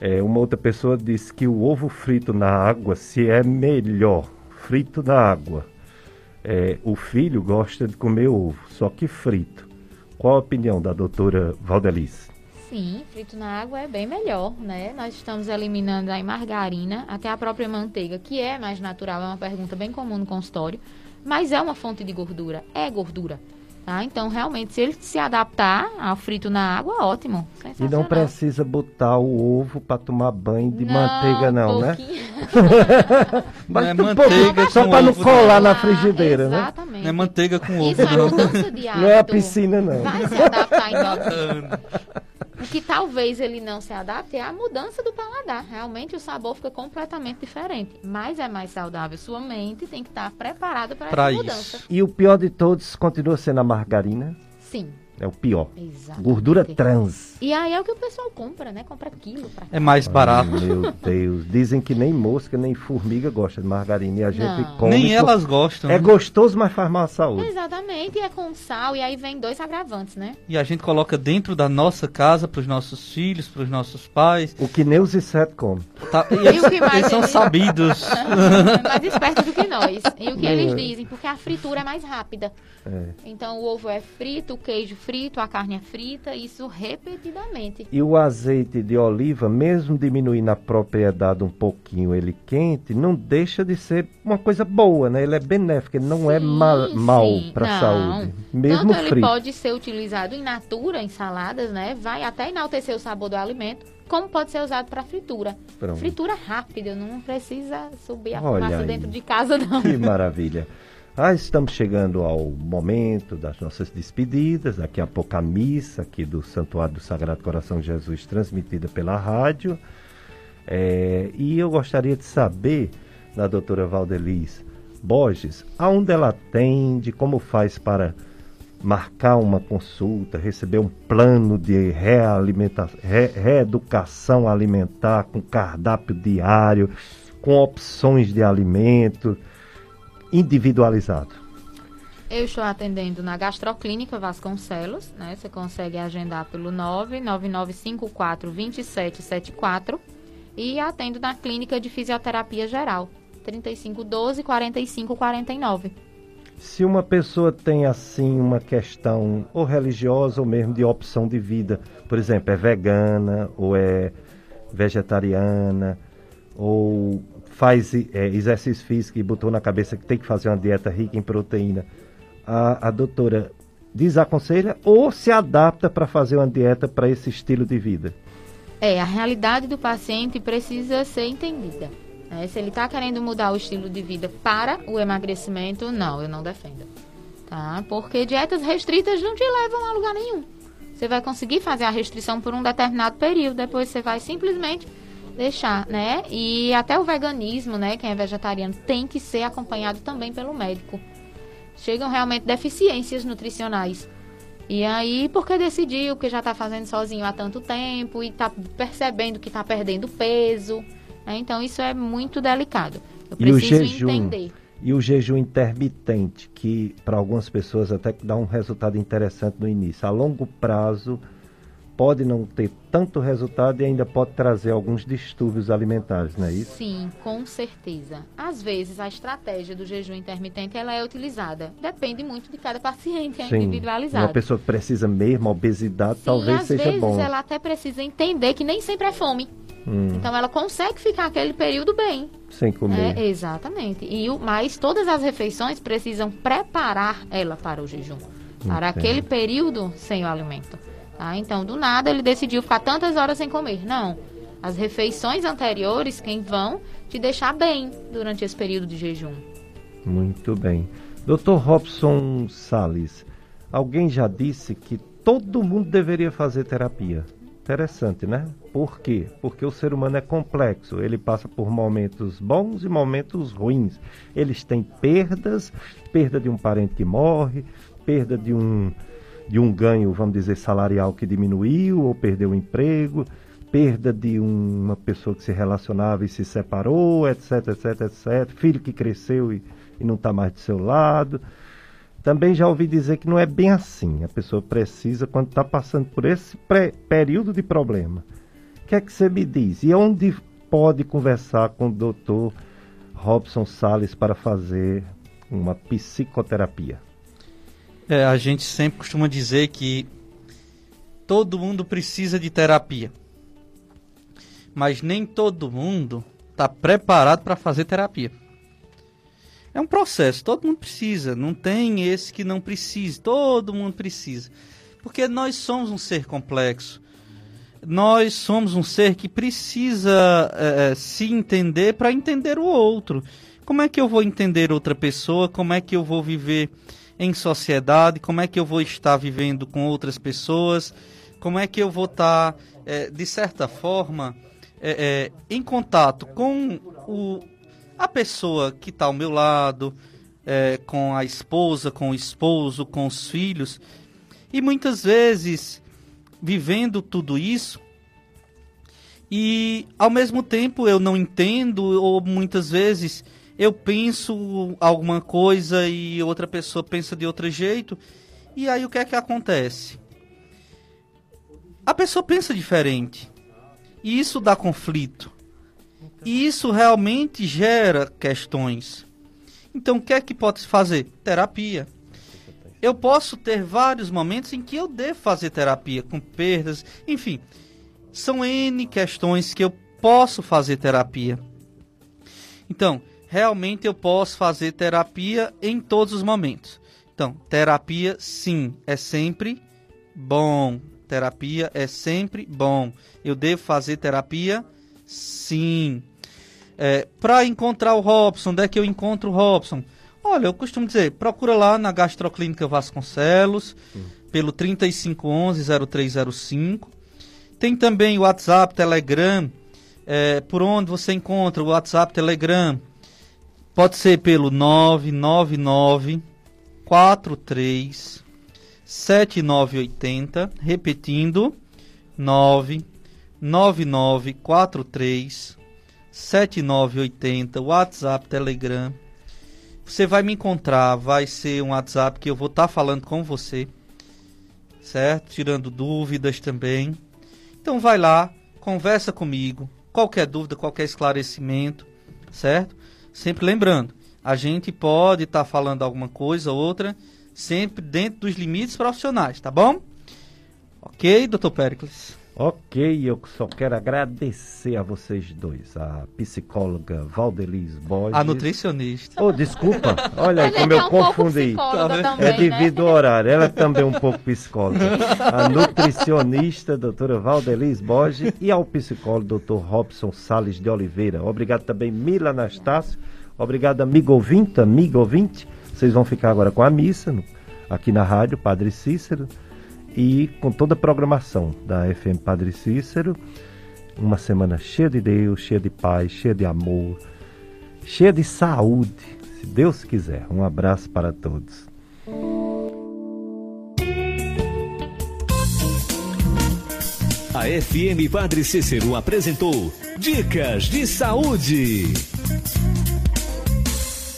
É, uma outra pessoa disse que o ovo frito na água se é melhor frito na água. É, o filho gosta de comer ovo, só que frito. Qual a opinião da doutora Valdelice? Sim, frito na água é bem melhor, né? Nós estamos eliminando aí margarina, até a própria manteiga, que é mais natural, é uma pergunta bem comum no consultório, mas é uma fonte de gordura, é gordura, tá? Então, realmente, se ele se adaptar ao frito na água, ótimo, E não precisa botar o ovo para tomar banho de manteiga, não, né? pouquinho. Não é manteiga só para não colar na Ah, frigideira, né? Exatamente. Não é manteiga com ovo, Isso é não. mudança de hábito. Não é a piscina, não. Vai se adaptar então. O que talvez ele não se adapte é a mudança do paladar. Realmente o sabor fica completamente diferente. Mas é mais saudável. Sua mente tem que estar preparada para essa mudança. E o pior de todos continua sendo a margarina. Sim, É o pior. exato. Gordura trans. E aí é o que o pessoal compra, né? Compra quilo pra É mais barato. Ai, meu Deus. Dizem que nem mosca, nem formiga gosta de margarina. E a gente Não. come. Nem por- elas gostam. É né? gostoso, mas faz mal à saúde. Exatamente, e é com sal, e aí vem dois agravantes, né? E a gente coloca dentro da nossa casa, pros nossos filhos, pros nossos pais. O que nem os insetos comem. Tá- e E o que mais eles são sabidos. mais esperto do que nós. E o que Não eles é. dizem? Porque a fritura é mais rápida. É. Então o ovo é frito, o queijo frito, a carne é frita, isso repetidamente. E o azeite de oliva, mesmo diminuindo a propriedade um pouquinho, ele quente, não deixa de ser uma coisa boa, né? Ele é benéfico, ele não é Sim, ma mal sim. para a saúde. Mesmo Tanto ele frito. pode ser utilizado in natura, em saladas, né? Vai até enaltecer o sabor do alimento, como pode ser usado para fritura. Pronto. Fritura rápida, não precisa subir a Olha fumaça aí. dentro de casa, não. Que maravilha. Ah, estamos chegando ao momento das nossas despedidas. Daqui a pouco a missa aqui do Santuário do Sagrado Coração de Jesus, transmitida pela rádio. É, e eu gostaria de saber da doutora Valdeliz Borges, aonde ela atende, como faz para marcar uma consulta, receber um plano de re- reeducação alimentar com cardápio diário, com opções de alimento individualizado. Eu estou atendendo na Gastroclínica Vasconcelos, né? Você consegue agendar pelo 99954 2774. e atendo na clínica de fisioterapia geral, 3512 4549. Se uma pessoa tem assim uma questão ou religiosa ou mesmo de opção de vida, por exemplo, é vegana ou é vegetariana ou faz é, exercício físico e botou na cabeça que tem que fazer uma dieta rica em proteína, a, a doutora desaconselha ou se adapta para fazer uma dieta para esse estilo de vida? É, a realidade do paciente precisa ser entendida. Né? Se ele está querendo mudar o estilo de vida para o emagrecimento, não, eu não defendo. Tá? Porque dietas restritas não te levam a lugar nenhum. Você vai conseguir fazer a restrição por um determinado período, depois você vai simplesmente deixar, né? E até o veganismo, né? Quem é vegetariano tem que ser acompanhado também pelo médico. Chegam realmente deficiências nutricionais. E aí, porque decidiu que já está fazendo sozinho há tanto tempo e está percebendo que está perdendo peso. Né? Então, isso é muito delicado. Eu e preciso o jejum, entender. E o jejum intermitente, que para algumas pessoas até dá um resultado interessante no início. A longo prazo, pode não ter tanto resultado e ainda pode trazer alguns distúrbios alimentares, não é isso? Sim, com certeza. Às vezes a estratégia do jejum intermitente ela é utilizada. Depende muito de cada paciente, é Sim. individualizado. Uma pessoa que precisa mesmo, obesidade, Sim, talvez seja vezes bom. ela até precisa entender que nem sempre é fome. Hum. Então ela consegue ficar aquele período bem. Sem comer. É, exatamente. E o, mas todas as refeições precisam preparar ela para o jejum. Para Entendo. aquele período sem o alimento. Tá? Então, do nada, ele decidiu ficar tantas horas sem comer. Não. As refeições anteriores, quem vão te deixar bem durante esse período de jejum. Muito bem. Dr. Robson Sales, alguém já disse que todo mundo deveria fazer terapia. Interessante, né? Por quê? Porque o ser humano é complexo. Ele passa por momentos bons e momentos ruins. Eles têm perdas, perda de um parente que morre, perda de um de um ganho, vamos dizer, salarial que diminuiu ou perdeu o emprego, perda de uma pessoa que se relacionava e se separou, etc, etc, etc, filho que cresceu e, e não está mais do seu lado. Também já ouvi dizer que não é bem assim. A pessoa precisa, quando está passando por esse período de problema, o que é que você me diz? E onde pode conversar com o doutor Robson Sales para fazer uma psicoterapia? É, a gente sempre costuma dizer que todo mundo precisa de terapia. Mas nem todo mundo está preparado para fazer terapia. É um processo, todo mundo precisa. Não tem esse que não precise, todo mundo precisa. Porque nós somos um ser complexo. Nós somos um ser que precisa é, se entender para entender o outro. Como é que eu vou entender outra pessoa? Como é que eu vou viver em sociedade, como é que eu vou estar vivendo com outras pessoas, como é que eu vou estar, é, de certa forma, é, é, em contato com o, a pessoa que está ao meu lado, é, com a esposa, com o esposo, com os filhos. E muitas vezes, vivendo tudo isso, e ao mesmo tempo eu não entendo, ou muitas vezes eu penso alguma coisa e outra pessoa pensa de outro jeito. E aí o que é que acontece? A pessoa pensa diferente. E isso dá conflito. E isso realmente gera questões. Então o que é que pode fazer? Terapia. Eu posso ter vários momentos em que eu devo fazer terapia, com perdas, enfim. São N questões que eu posso fazer terapia. Então, realmente eu posso fazer terapia em todos os momentos. Então, terapia sim, é sempre bom. Terapia é sempre bom. Eu devo fazer terapia? Sim. É, Para encontrar o Robson, onde é que eu encontro o Robson? Olha, eu costumo dizer, procura lá na Gastroclínica Vasconcelos, hum. pelo 3511-0305. Tem também o WhatsApp, Telegram, é, por onde você encontra o WhatsApp, Telegram, Pode ser pelo 999 43 7980, repetindo 999 43 7980, WhatsApp, Telegram. Você vai me encontrar, vai ser um WhatsApp que eu vou estar tá falando com você, certo? Tirando dúvidas também. Então vai lá, conversa comigo, qualquer dúvida, qualquer esclarecimento, certo? Sempre lembrando, a gente pode estar tá falando alguma coisa ou outra, sempre dentro dos limites profissionais, tá bom? Ok, doutor Pericles? Ok, eu só quero agradecer a vocês dois, a psicóloga Valdeliz Borges. A nutricionista. Oh, desculpa, olha aí como eu um confundi. Também, é devido né? ao horário, ela é também um pouco psicóloga. A nutricionista, doutora Valdeliz Borges, e ao psicólogo, doutor Robson Sales de Oliveira. Obrigado também, Mila Anastácio. Obrigado, amigo ouvinte, amigo ouvinte. Vocês vão ficar agora com a missa, no, aqui na rádio, Padre Cícero e com toda a programação da FM Padre Cícero. Uma semana cheia de Deus, cheia de paz, cheia de amor, cheia de saúde, se Deus quiser. Um abraço para todos. A FM Padre Cícero apresentou Dicas de Saúde.